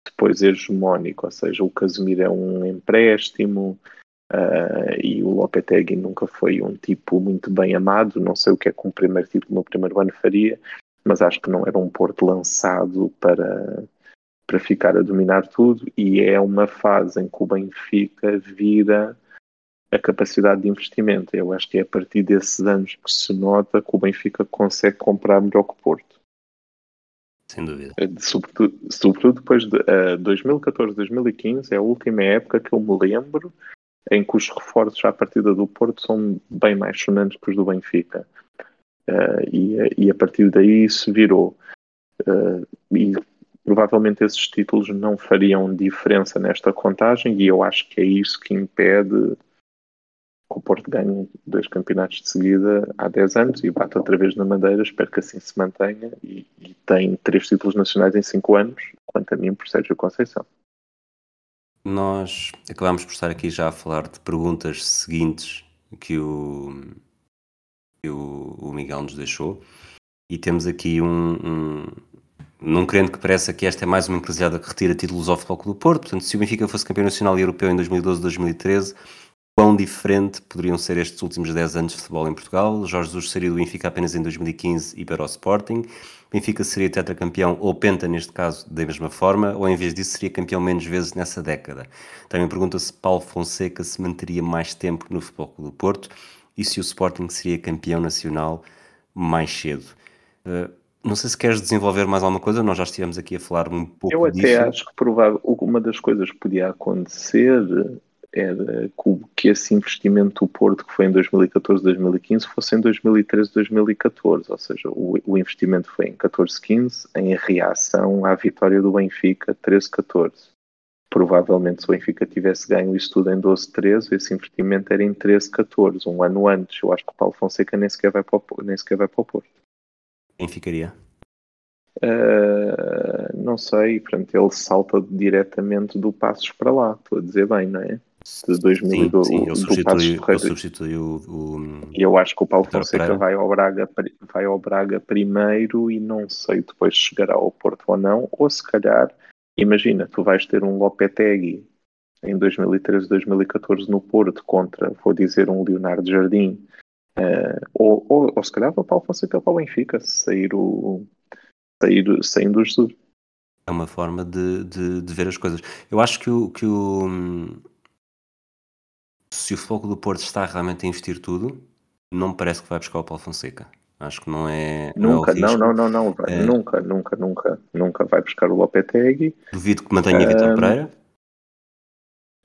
depois hegemónico, ou seja, o Casemiro é um empréstimo uh, e o Lopetegui nunca foi um tipo muito bem amado, não sei o que é que um primeiro tipo no primeiro ano faria, mas acho que não era um Porto lançado para para ficar a dominar tudo e é uma fase em que o Benfica vira a capacidade de investimento. Eu acho que é a partir desses anos que se nota que o Benfica consegue comprar melhor que o Porto. Sem dúvida. Eh, sobretudo, sobretudo depois de uh, 2014, 2015 é a última época que eu me lembro em que os reforços à partida do Porto são bem mais sonantes que os do Benfica. Uh, e, e, a partir daí se virou. Uh, e provavelmente esses títulos não fariam diferença nesta contagem e eu acho que é isso que impede que o Porto ganhe dois campeonatos de seguida há 10 anos e bate outra vez na Madeira, espero que assim se mantenha e, e tem três títulos nacionais em 5 anos, quanto a mim por Sérgio Conceição. Nós acabamos por estar aqui já a falar de perguntas seguintes que o, que o, o Miguel nos deixou e temos aqui um, um não querendo que pareça que esta é mais uma encruzilhada que retira títulos ao Futebol Clube do Porto. Portanto, se o Benfica fosse campeão nacional e europeu em 2012 2013, quão diferente poderiam ser estes últimos 10 anos de futebol em Portugal? Jorge Jesus seria do Benfica apenas em 2015 e para o Sporting. Benfica seria tetracampeão ou penta, neste caso, da mesma forma, ou em vez disso seria campeão menos vezes nessa década? Também pergunta se Paulo Fonseca se manteria mais tempo no Futebol Clube do Porto e se o Sporting seria campeão nacional mais cedo. Uh, não sei se queres desenvolver mais alguma coisa, nós já estivemos aqui a falar um pouco Eu até disso. acho que provável, uma das coisas que podia acontecer era que esse investimento do Porto, que foi em 2014, 2015, fosse em 2013, 2014. Ou seja, o, o investimento foi em 14, 15, em reação à vitória do Benfica, 13, 14. provavelmente se o Benfica tivesse ganho isso tudo em 12-13, esse investimento era em 13-14, um ano antes. Eu acho que o Paulo Fonseca nem sequer vai para o, nem sequer vai para o Porto. Quem ficaria? Uh, não sei, portanto, ele salta diretamente do Passos para lá, estou a dizer bem, não é? De 2012, sim, sim, ele substitui, ele substitui o, o, E eu acho que o Paulo Fonseca vai ao, Braga, vai ao Braga primeiro e não sei depois chegará ao Porto ou não, ou se calhar, imagina, tu vais ter um Lopetegui em 2013, 2014 no Porto contra, vou dizer, um Leonardo Jardim, uh, ou, ou, ou se calhar o Paulo Fonseca para o Benfica, se sair o sair, saindo do Jesus. É uma forma de, de, de, ver as coisas. Eu acho que o, que o se o foco do Porto está realmente a investir tudo, não me parece que vai buscar o Paulo Fonseca. Acho que não é. Nunca, não, é não, não, não, não, é... nunca, nunca, nunca, nunca vai buscar o Lopetegui. Duvido que mantenha um... Vitor Pereira.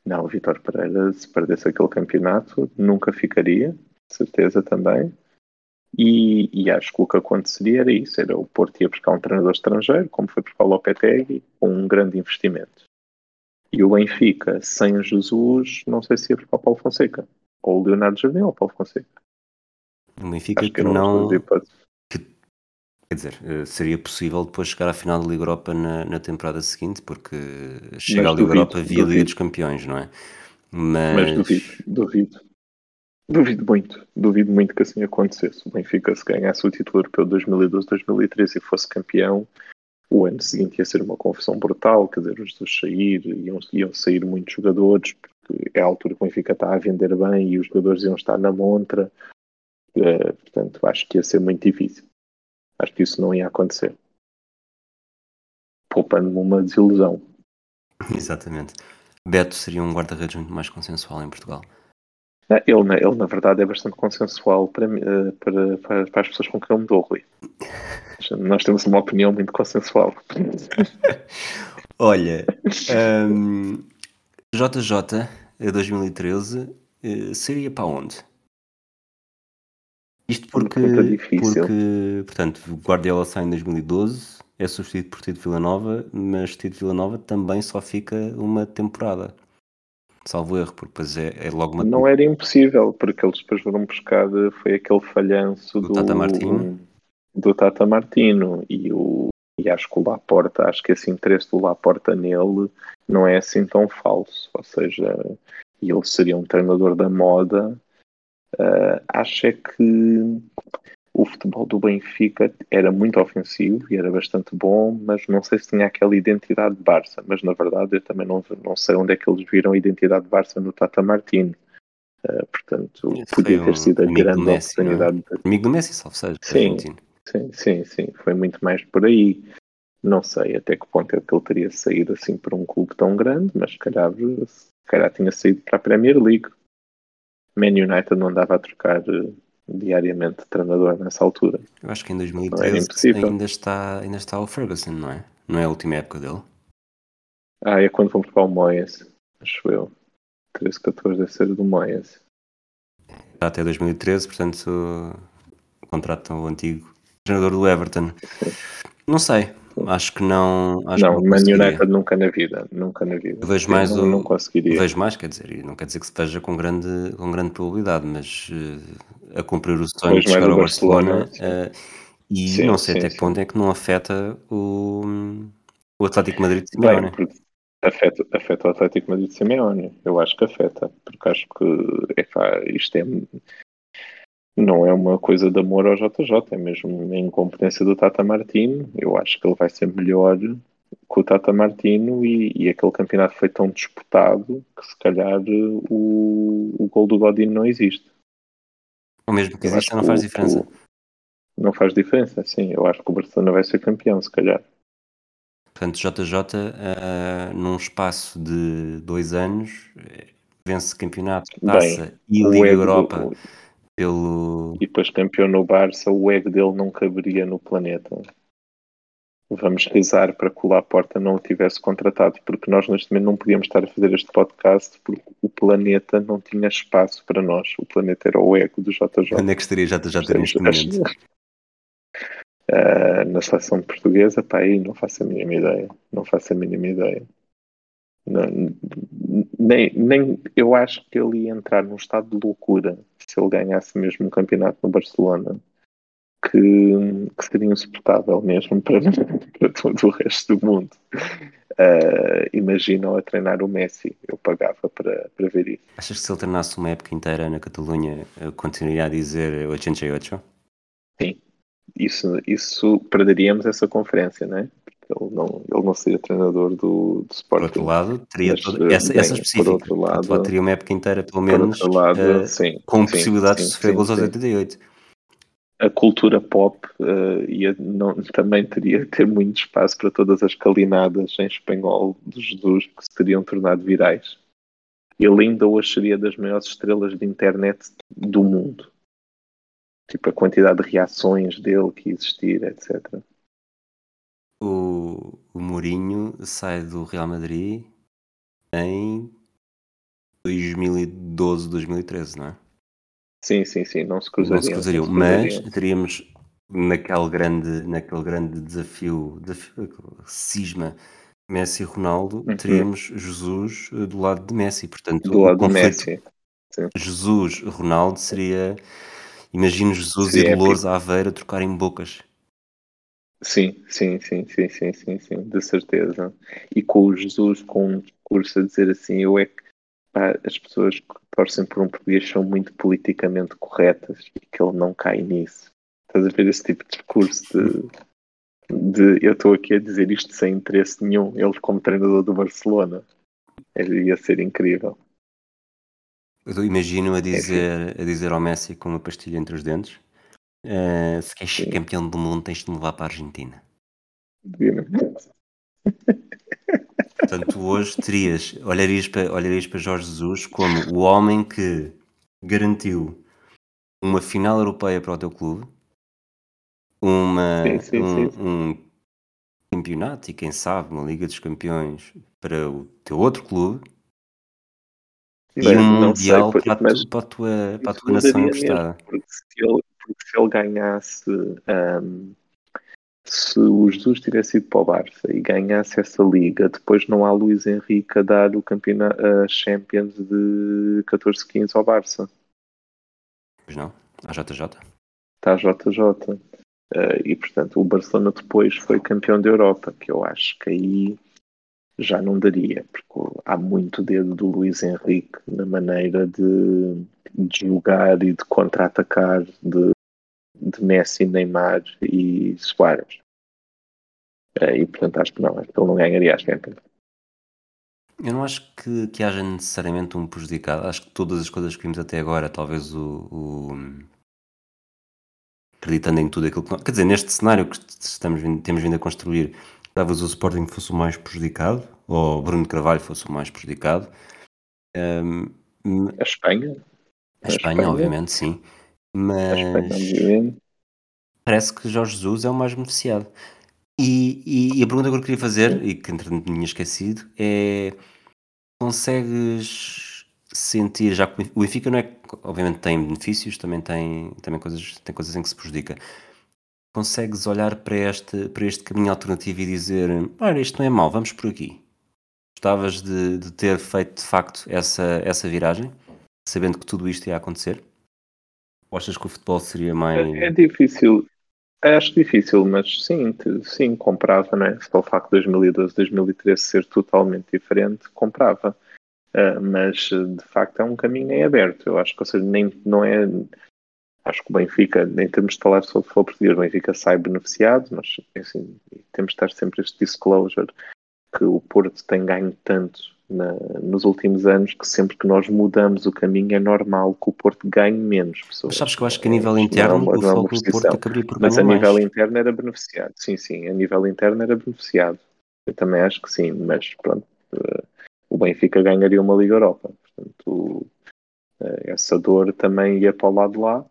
Não, o Vitor Pereira, se perdesse aquele campeonato, nunca ficaria, certeza também. E, e, acho que o que aconteceria era isso, era o Porto ia buscar um treinador estrangeiro, como foi buscar o Lopetegui, com um grande investimento. E o Benfica, sem Jesus, não sei se ia buscar o Paulo Fonseca, ou o Leonardo Jardim ou o Paulo Fonseca. O Benfica que, que não... Que, quer dizer, eh, seria possível depois chegar à final da Liga Europa na, na temporada seguinte, porque chega à Liga Europa via Liga dos Campeões, não é? Mas... Mas duvido, duvido. Duvido muito, duvido muito que assim acontecesse. O Benfica, se ganhasse o título europeu de 2012-2013 e fosse campeão, o ano seguinte ia ser uma confusão brutal, quer dizer, os dois sair, iam, iam sair muitos jogadores, porque é a altura que o Benfica está a vender bem e os jogadores iam estar na montra. Uh, portanto, acho que ia ser muito difícil. Acho que isso não ia acontecer. Poupando-me uma desilusão. Exatamente. Beto seria um guarda-redes muito mais consensual em Portugal. Ele, ele, na verdade, é bastante consensual para, eh, para, para, para as pessoas com quem eu me dou, Rui. Nós temos uma opinião muito consensual. Olha, um, JJ 2013 seria para onde? Isto porque, porque portanto, Guardiola sai em 2012, é substituído por Tito Nova, mas Tito Nova também só fica uma temporada salvo erro, porque depois é, é logo uma. Não era impossível, porque eles depois foram buscar, foi aquele falhanço do, do Tata Martino. Do Tata Martino e, o, e acho que o Laporta, acho que esse interesse do Laporta nele não é assim tão falso, ou seja, ele seria um treinador da moda. Uh, acho é que o futebol do Benfica era muito ofensivo e era bastante bom, mas não sei se tinha aquela identidade de Barça. Mas na verdade eu também não, não sei onde é que eles viram a identidade de Barça no Tata Martino. Uh, portanto, podia ter sido a grande Messi, é? oportunidade. De... Amigo salve seja. Sim, sim, sim, sim. Foi muito mais por aí. Não sei até que ponto é que ele teria saído assim para um clube tão grande, mas se calhar, se calhar tinha saído para a Premier League. Man United não dava a trocar diariamente treinador nessa altura. Eu acho que em 2013 ainda está, ainda está o Ferguson, não é? Não é a última época dele? Ah, é quando fomos para o Moyes, acho eu. 13, 14 deve ser do Moyes. Está até 2013, portanto o contrato tão antigo. Treinador do Everton. Não sei, Acho que não. Acho não, Man United nunca na vida. Nunca na vida. Eu vejo mais não, o, não conseguiria. Vejo mais, quer dizer, não quer dizer que se veja com grande, com grande probabilidade, mas uh, a cumprir o sonho de chegar ao Barcelona. Barcelona uh, e sim, não sei sim, até que ponto é que não afeta o, o Atlético Madrid de Simeone. Bem, afeta, afeta o Atlético Madrid de Simeone. Eu acho que afeta, porque acho que é, isto é não é uma coisa de amor ao JJ, é mesmo a incompetência do Tata Martino. Eu acho que ele vai ser melhor com o Tata Martino e, e aquele campeonato foi tão disputado que se calhar o, o gol do Godin não existe. Ou mesmo que exista não faz o, diferença. O, não faz diferença, sim. Eu acho que o Barcelona vai ser campeão, se calhar. Portanto, JJ, uh, eh, num espaço de dois anos, vence campeonato, taça Bem, e Liga Europa. Do, pelo... E depois campeão no Barça, o ego dele não caberia no planeta. Vamos rezar para que o Laporta não o tivesse contratado, porque nós neste momento não podíamos estar a fazer este podcast porque o planeta não tinha espaço para nós. O planeta era o ego do JJ. Onde é que estaria JJ neste momento? Uh, na seleção portuguesa, pá, aí não faço a mínima ideia. Não faço a mínima ideia. Não, nem, nem, eu acho que ele ia entrar num estado de loucura se ele ganhasse mesmo um campeonato no Barcelona que, que seria insuportável mesmo para, para todo o resto do mundo. Uh, imaginam a treinar o Messi, eu pagava para, para ver isso. Achas que se ele treinasse uma época inteira na Catalunha, continuaria a dizer 88? Sim, isso, isso perderíamos essa conferência, não é? Ele não, ele não seria treinador do, do Sporting. Por outro lado, teria mas, toda, essa, bem, essa específica. Por outro lado, por teria uma época inteira, pelo menos, lado, uh, sim, com sim, possibilidades sim, de sofrer gols aos 88. A cultura pop uh, ia, não, também teria que ter muito espaço para todas as calinadas em espanhol dos Jesus que se teriam tornado virais. Ele ainda hoje seria das maiores estrelas de internet do mundo. Tipo, a quantidade de reações dele que existir, etc o, o Mourinho sai do Real Madrid em 2012, 2013, não é? Sim, sim, sim, não se cruzariam. Não se cruzariam, mas teríamos naquele grande, naquele grande desafio, desafio cisma Messi e Ronaldo, uhum. teríamos Jesus eh, do lado de Messi, portanto, do lado de Messi. Jesus, Ronaldo seria, imagino Jesus seria e Dolores Aveira trocarem bocas. Sim, sim, sim, sim, sim, sim, sim, de certeza. E com o Jesus com um discurso a dizer assim, eu é que pá, as pessoas que torcem por um português são muito politicamente corretas e que ele não cai nisso. Estás a ver esse tipo de discurso de, de eu estou aqui a dizer isto sem interesse nenhum, ele como treinador do Barcelona. Ele ia ser incrível. Eu imagino a dizer, a dizer ao Messi com uma pastilha entre os dentes Uh, se queres ser campeão do mundo, tens de me levar para a Argentina. Portanto, hoje terias, olharias para, olharias para Jorge Jesus como o homem que garantiu uma final europeia para o teu clube, uma, sim, sim, um, sim. um, campeonato e quem sabe uma Liga dos Campeões para o teu outro clube Bem, e um Mundial sei, para, a, mas, para, a tua, para a tua nação emprestada. Porque se ele, porque se ele ganhasse, um, se o Jesus tivesse ido para o Barça e ganhasse essa liga, depois não há Luís Henrique a dar o campeonato a Champions de 14-15 ao Barça. Pois não, a JJ. Está a JJ. Uh, e portanto o Barcelona depois foi campeão da Europa, que eu acho que aí já não daria, porque há muito dedo do Luís Henrique na maneira de, de jogar e de contra-atacar de, de Messi, Neymar e Soares. Eh, e portanto acho que não, acho que ele não ganharia a Champions. Eu não acho que, que haja necessariamente um prejudicado. Acho que todas as coisas que vimos até agora, talvez o, o acreditando em tudo aquilo que nós, quer dizer, neste cenário que estamos temos vindo a construir, talvez o Sporting fosse o mais prejudicado, ou o Bruno Carvalho fosse o mais prejudicado. Um, a Espanha? A, a Espanha, Espanha, obviamente, sim. Mas Espanha, parece que Jorge Jesus é o mais beneficiado. E, e, e a pergunta que eu queria fazer, e que entretanto tinha esquecido, é consegues sentir, já que o Benfica não é, obviamente tem benefícios, também tem, também coisas, tem coisas em que se prejudica, consegues olhar para este, para este caminho alternativo e dizer: Olha, isto não é mau, vamos por aqui. Gostavas de, de ter feito de facto essa, essa viragem, sabendo que tudo isto ia acontecer? Ou achas que o futebol seria mais. É, é difícil, acho difícil, mas sim, sim, comprava, não é? Só o facto de 2012, 2013 ser totalmente diferente, comprava. Uh, mas de facto é um caminho em aberto. Eu acho que, ou seja, nem, não é acho que o Benfica, em termos de falar sobre futebol português, o Benfica sai beneficiado, mas assim, temos de estar sempre este disclosure que o Porto tem ganho tanto na, nos últimos anos que sempre que nós mudamos o caminho é normal que o Porto ganhe menos pessoas. Mas sabes que eu acho que a nível interno não, o foco do Porto acabaria por Mas a mais. nível interno era beneficiado, sim, sim, a nível interno era beneficiado. Eu também acho que sim, mas pronto, uh, o Benfica ganharia uma Liga Europa. Portanto, uh, essa dor também ia para o lado de lá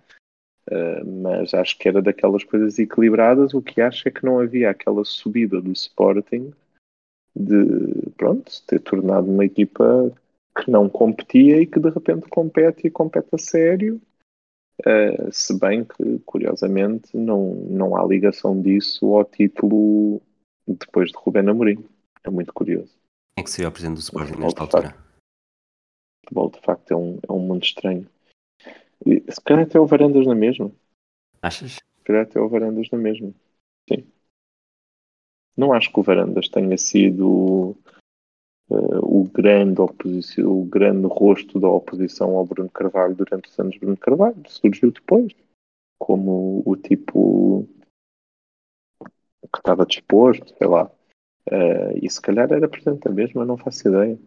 Uh, mas acho que era daquelas coisas equilibradas. O que acho é que não havia aquela subida do Sporting de pronto, ter tornado uma equipa que não competia e que de repente compete e compete a sério. Uh, se bem que, curiosamente, não, não há ligação disso ao título depois de Rubén Amorim. É muito curioso. Quem é que seria o presidente do Sporting nesta altura? O futebol, de facto, é um, é um mundo estranho. E, se calhar até o Varandas na mesma. Achas? Se calhar até o Varandas na mesma. Sim. Não acho que o Varandas tenha sido uh, o grande o grande rosto da oposição ao Bruno Carvalho durante os anos de Bruno Carvalho. Surgiu depois como o tipo que estava disposto, sei lá. Uh, e se calhar era presidente da mesma, não faço ideia.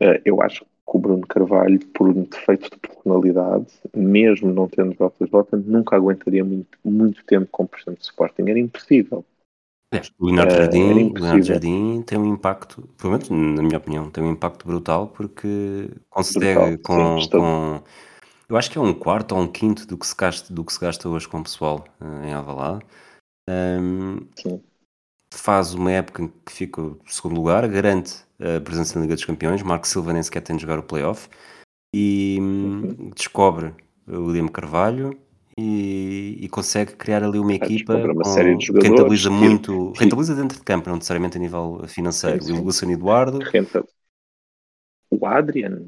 Uh, eu acho que o Bruno Carvalho, por um defeito de personalidade, mesmo não tendo JJ, nunca aguentaria muito, muito tempo como presidente do Sporting. Era impossível. O Leonardo, uh, Jardim, Leonardo Jardim tem um impacto, pelo menos na minha opinião, tem um impacto brutal porque consegue brutal, com, sim, com, eu acho que é um quarto ou um quinto do que se gasta, do que se gasta hoje com o pessoal uh, em Alvalade. Um, faz uma época em que fica em segundo lugar, garante a presença na Liga dos Campeões. Marco Silva nem sequer tem de jogar o playoff e uhum. descobre o William Carvalho e, e, consegue criar ali uma equipa uma com, que rentabiliza muito, rentabiliza dentro de campo, não necessariamente a nível financeiro. Sim, sim. O Luciano Eduardo. Renta. O Adrian,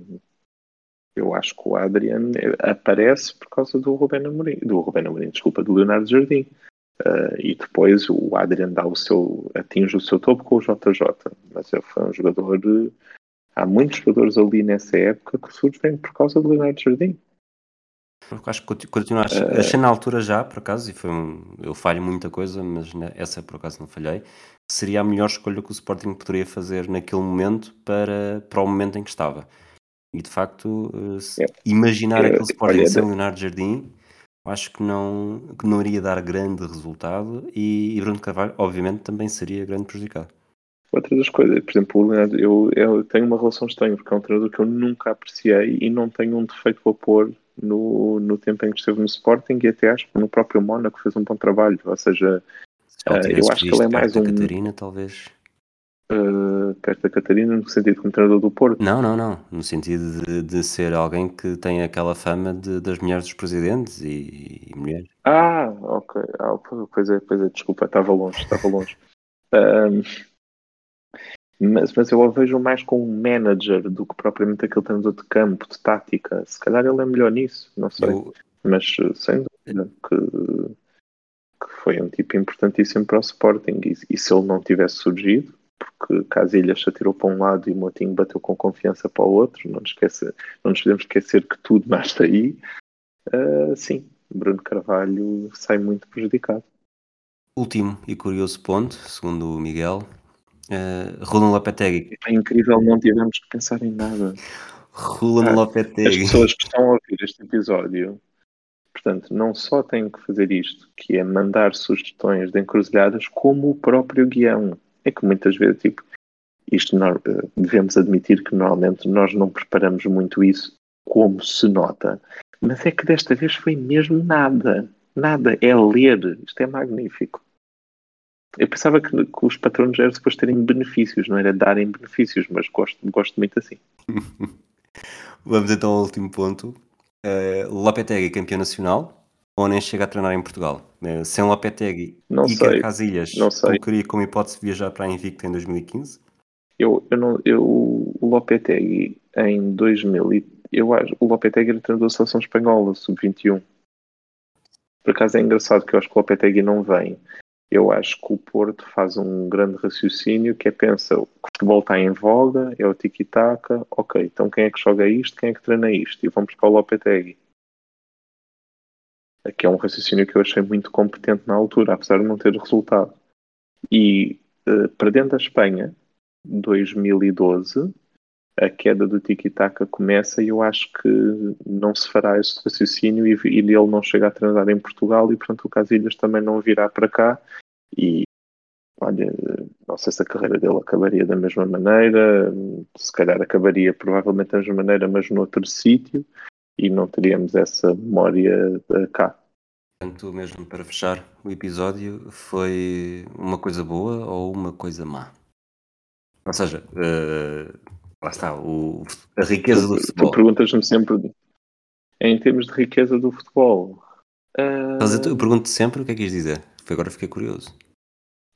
eu acho que o Adrian aparece por causa do Rubén Amorim, do Rubén Amorim, desculpa, do Leonardo Jardim. Uh, e depois o Adrian dá o seu, atinge o seu topo com o JJ. Mas ele foi um jogador. De, há muitos jogadores ali nessa época que surgem por causa do Leonardo Jardim. Acho que continuo uh, achei na altura já, por acaso, e foi um, eu falho muita coisa, mas essa por acaso não falhei, seria a melhor escolha que o Sporting poderia fazer naquele momento para, para o momento em que estava. E de facto, é, imaginar é, aquele Sporting sem Leonardo Jardim acho que não, que não iria dar grande resultado e, e Bruno Carvalho, obviamente, também seria grande prejudicado. Outra das coisas, por exemplo, o Leonardo, eu, eu tenho uma relação estranha porque é um treinador que eu nunca apreciei e não tenho um defeito a pôr no, no tempo em que esteve no Sporting e até acho que no próprio Mónaco fez um bom trabalho. Ou seja, uh, eu acho que ele é mais um. Catarina, talvez. Uh, perto da Catarina, no sentido como treinador do Porto. Não, não, não. No sentido de, de ser alguém que tem aquela fama de, das mulheres dos presidentes e, e mulheres. Ah, ok. Ah, pois é, pois é, desculpa, estava longe, estava longe. Um, mas, mas eu o vejo mais como um manager do que propriamente aquele treinador de campo, de tática. Se calhar ele é melhor nisso, não sei. Eu... Mas sem dúvida que, que foi um tipo importantíssimo para o Sporting. E, e se ele não tivesse surgido, porque Casilhas se atirou para um lado e o Motinho bateu com confiança para o outro, não nos, esquece, não nos podemos esquecer que tudo nasce daí. Uh, sim, Bruno Carvalho sai muito prejudicado. Último e curioso ponto, segundo o Miguel, uh, Roland Lopetegui. É incrível, não tivemos que pensar em nada. Roland ah, Lopetegui. As pessoas que estão a ouvir este episódio, portanto, não só têm que fazer isto, que é mandar sugestões de encruzilhadas, como o próprio guião é que muitas vezes, tipo, isto devemos admitir que normalmente nós não preparamos muito isso como se nota, mas é que desta vez foi mesmo nada, nada, é ler, isto é magnífico. Eu pensava que, que os patronos eram depois terem benefícios, não era darem benefícios, mas gosto, gosto muito assim. Vamos então ao último ponto. Uh, Lopetegui, campeão nacional, ou nem chega a treinar em Portugal. Eh, sem Lopetegui não e sei, Casilhas, não sei. colocaria como hipótese viajar para a Invicta em 2015? Eu, eu não, eu, o Lopetegui em 2000, eu acho, o Lopetegui era treinador da seleção espanhola, sub-21. Por acaso é engraçado que eu acho que o Lopetegui não vem. Eu acho que o Porto faz um grande raciocínio que é pensa, o futebol está em voga, é o tiki-taka, ok, então quem é que joga isto, quem é que treina isto? E vamos para o Lopetegui que é um raciocínio que eu achei muito competente na altura, apesar de não ter resultado. E uh, perdendo a Espanha, 2012, a queda do tiki-taka começa e eu acho que não se fará esse raciocínio e, e ele não chega a treinar em Portugal e, portanto, o Casilhas também não virá para cá. E, olha, não sei se a carreira dele acabaria da mesma maneira, se calhar acabaria provavelmente da mesma maneira, mas noutro sítio e não teríamos essa memória cá. Portanto, mesmo para fechar o episódio, foi uma coisa boa ou uma coisa má? Ou seja, uh, lá está, o, a riqueza do futebol. Tu perguntas-me sempre em termos de riqueza do futebol. Uh... Mas eu, pergunto sempre o que é que quis dizer. Agora fiquei curioso.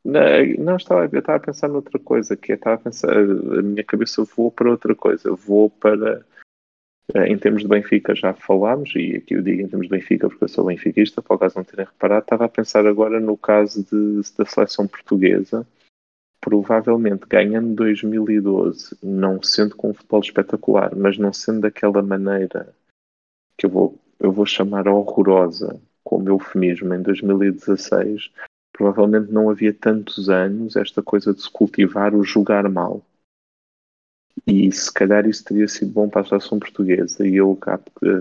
Não, não estava, eu estava a pensar noutra coisa, que estava a pensar, a minha cabeça voou para outra coisa, voou para, eh, em termos de Benfica já falámos, e aqui eu digo em termos de Benfica porque eu sou benfiquista, para o caso não terem reparado, estava a pensar agora no caso de, da seleção portuguesa, provavelmente ganhando 2012, não sendo com um futebol espetacular, mas não sendo daquela maneira que eu vou, eu vou chamar horrorosa, como eufemismo, em 2016, provavelmente não havia tantos anos esta coisa de se cultivar o jogar mal. E se calhar isso teria sido bom para a seleção portuguesa. E eu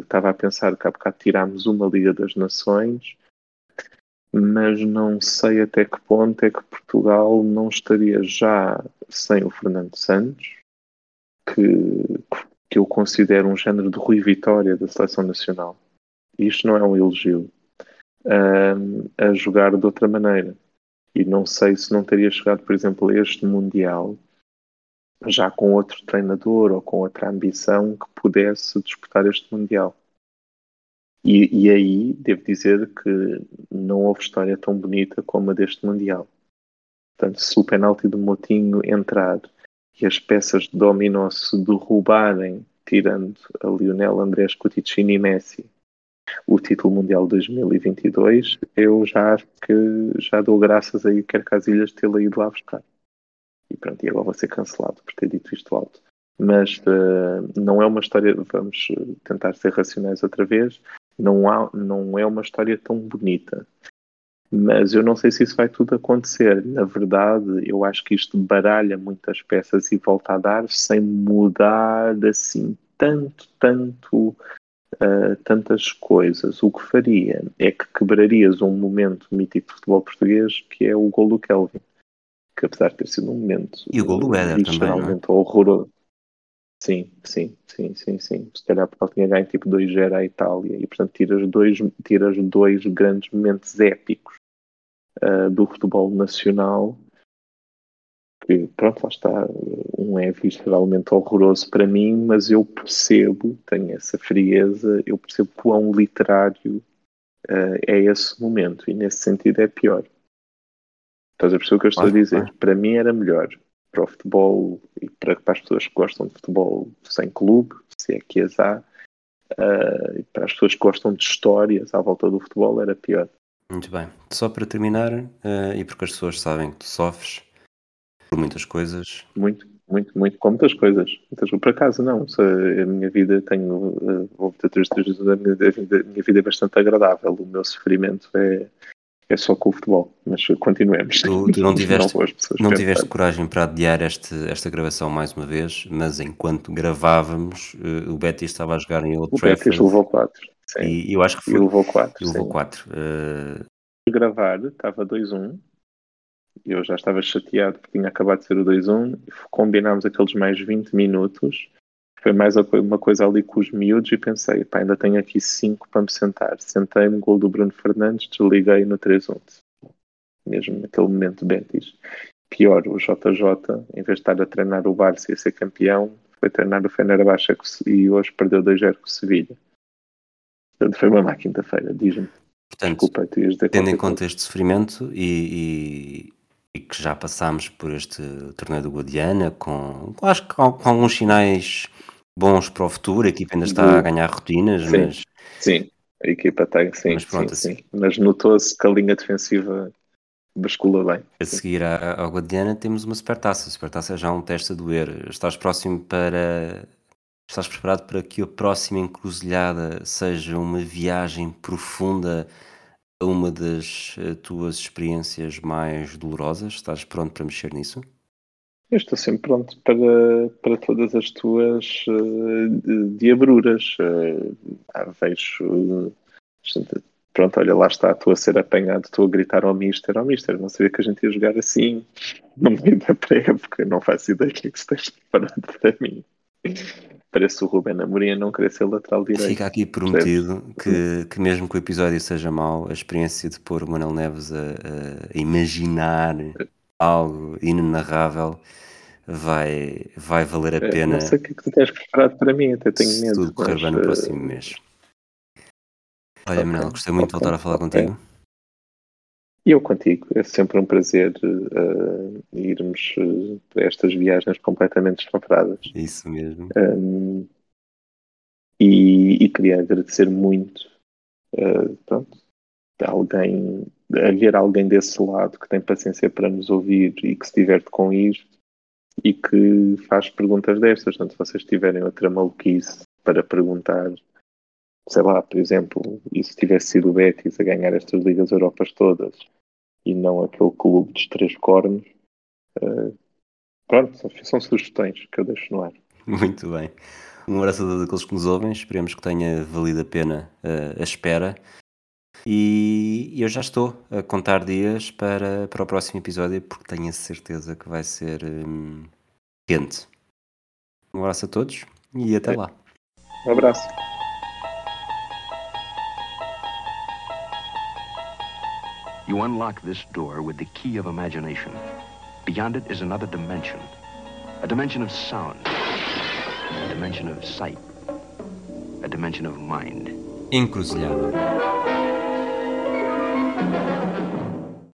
estava a pensar que há bocado tirámos uma Liga das Nações, mas não sei até que ponto é que Portugal não estaria já sem o Fernando Santos, que, que eu considero um género de Rui Vitória da seleção nacional. Isto não é um elogio a jogar de outra maneira. E não sei se não teria chegado, por exemplo, a este Mundial já com outro treinador ou com outra ambição que pudesse disputar este Mundial. E, e aí devo dizer que não houve história tão bonita como a deste Mundial. Portanto, se o penalti do Motinho entrar e as peças de dominó se derrubarem, tirando a Lionel Andrés Coutinho e Messi, o título mundial 2022, eu já acho que já dou graças a Iker Casilhas tê-lo ido lá buscar. E pronto, e agora vou ser cancelado por ter dito isto alto. Mas uh, não é uma história, vamos tentar ser racionais outra vez, não, há, não é uma história tão bonita. Mas eu não sei se isso vai tudo acontecer. Na verdade, eu acho que isto baralha muitas peças e volta a dar sem mudar assim tanto, tanto uh, tantas coisas. O que faria é que quebrarias um momento mítico de futebol português que é o gol do Kelvin. Que apesar de ter sido um momento e o gol do Éder também, é? horroroso. Sim, sim, sim, sim, sim. Se calhar porque ele tinha ganho tipo 2-0 à Itália e portanto tiras dois, tiras dois grandes momentos épicos uh, do futebol nacional que pronto, lá está, um é visceralmente horroroso para mim, mas eu percebo, tenho essa frieza, eu percebo quão literário uh, é esse momento e nesse sentido é pior. Estás a perceber o que eu estou ah, a dizer? Ah. Para mim era melhor para o futebol e para, para, as pessoas que gostam de futebol sem clube, se é que as há, uh, e para as pessoas que gostam de histórias à volta do futebol era pior. Muito bem. Só para terminar, uh, e porque as pessoas sabem que tu sofres, por muitas coisas. Muito, muito, muito, com muitas coisas. Muitas, por acaso, não. A minha vida, tenho. Eh, vou ter três a minha, a minha vida é bastante agradável. O meu sofrimento é, é só com o futebol. Mas continuemos. Tu, tu não tiveste, não, não tiveste coragem para adiar este, esta gravação mais uma vez, mas enquanto gravávamos, uh, o Betis estava a jogar em Old o Trafford. Betis levou 4. E, e eu acho que foi. E levou 4. Levou 4. Uh... Gravar, estava 2-1 eu já estava chateado porque tinha acabado de ser o 2-1, combinámos aqueles mais 20 minutos, foi mais uma coisa ali com os miúdos e pensei, pá, ainda tenho aqui 5 para me sentar. Sentei-me, gol do Bruno Fernandes, desliguei no 3-1. Mesmo naquele momento Betis. Pior, o JJ, em vez de estar a treinar o Barça e a ser campeão, foi treinar o Fenerbahçe e hoje perdeu 2-0 com o Sevilha. Portanto, foi uma má quinta-feira, diz-me. Portanto, Desculpa, tendo em conta este sofrimento e, e que já passámos por este torneio do Guadiana, com, acho que com, com, alguns sinais bons para o futuro, a equipa ainda está a ganhar rotinas, sim, mas... Sim, a equipa tem, sim, mas, pronto, sim, assim, sim. mas notou-se que a linha defensiva bascula bem. A seguir ao Guadiana temos uma supertaça, a supertaça é já um teste a doer, estás próximo para... Estás preparado para que a próxima encruzilhada seja uma viagem profunda uma das uh, tuas experiências mais dolorosas? Estás pronto para mexer nisso? Eu estou sempre pronto para, para todas as tuas uh, diabruras. Uh, vejo. pronto, olha, lá está, estou a ser apanhado, estou a gritar ao Mister, ao Mister, não sabia que a gente ia jogar assim no meio da pré-época, não faço ideia do que é que estás preparado para mim parece o Ruben Amorim não querer ser lateral direito. Fica aqui prometido que, que mesmo que o episódio seja mau, a experiência de pôr o Manuel Neves a, a imaginar algo inenarrável vai, vai valer a pena. Não sei o que é que tu tens preparado para mim, até tenho medo. tudo correr bem no uh... próximo mês. Olha, okay. Manuel, gostei muito okay. de voltar a falar contigo. E eu contigo, é sempre um prazer uh, irmos uh, para estas viagens completamente descontradas. Isso mesmo. Um, e, e, queria agradecer muito uh, pronto, alguém, haver alguém desse lado que tem paciência para nos ouvir e que se diverte com isto e que faz perguntas destas. Portanto, se vocês tiverem outra maluquice para perguntar, sei lá, por exemplo, e se tivesse sido o Betis a ganhar estas Ligas Europas todas e não aquele clube dos três cornos, uh, pronto, são sugestões que eu deixo no ar. Muito bem. Um abraço a todos aqueles que nos ouvem, esperemos que tenha valido a pena uh, a espera. E eu já estou a contar dias para, para o próximo episódio porque tenho a certeza que vai ser um, quente. Um abraço a todos e até é. lá. Um abraço. You unlock this door with the key of imagination. Beyond it is another dimension. A dimension of sound. A dimension of sight. A dimension of mind. Encruzilhada. Thank you.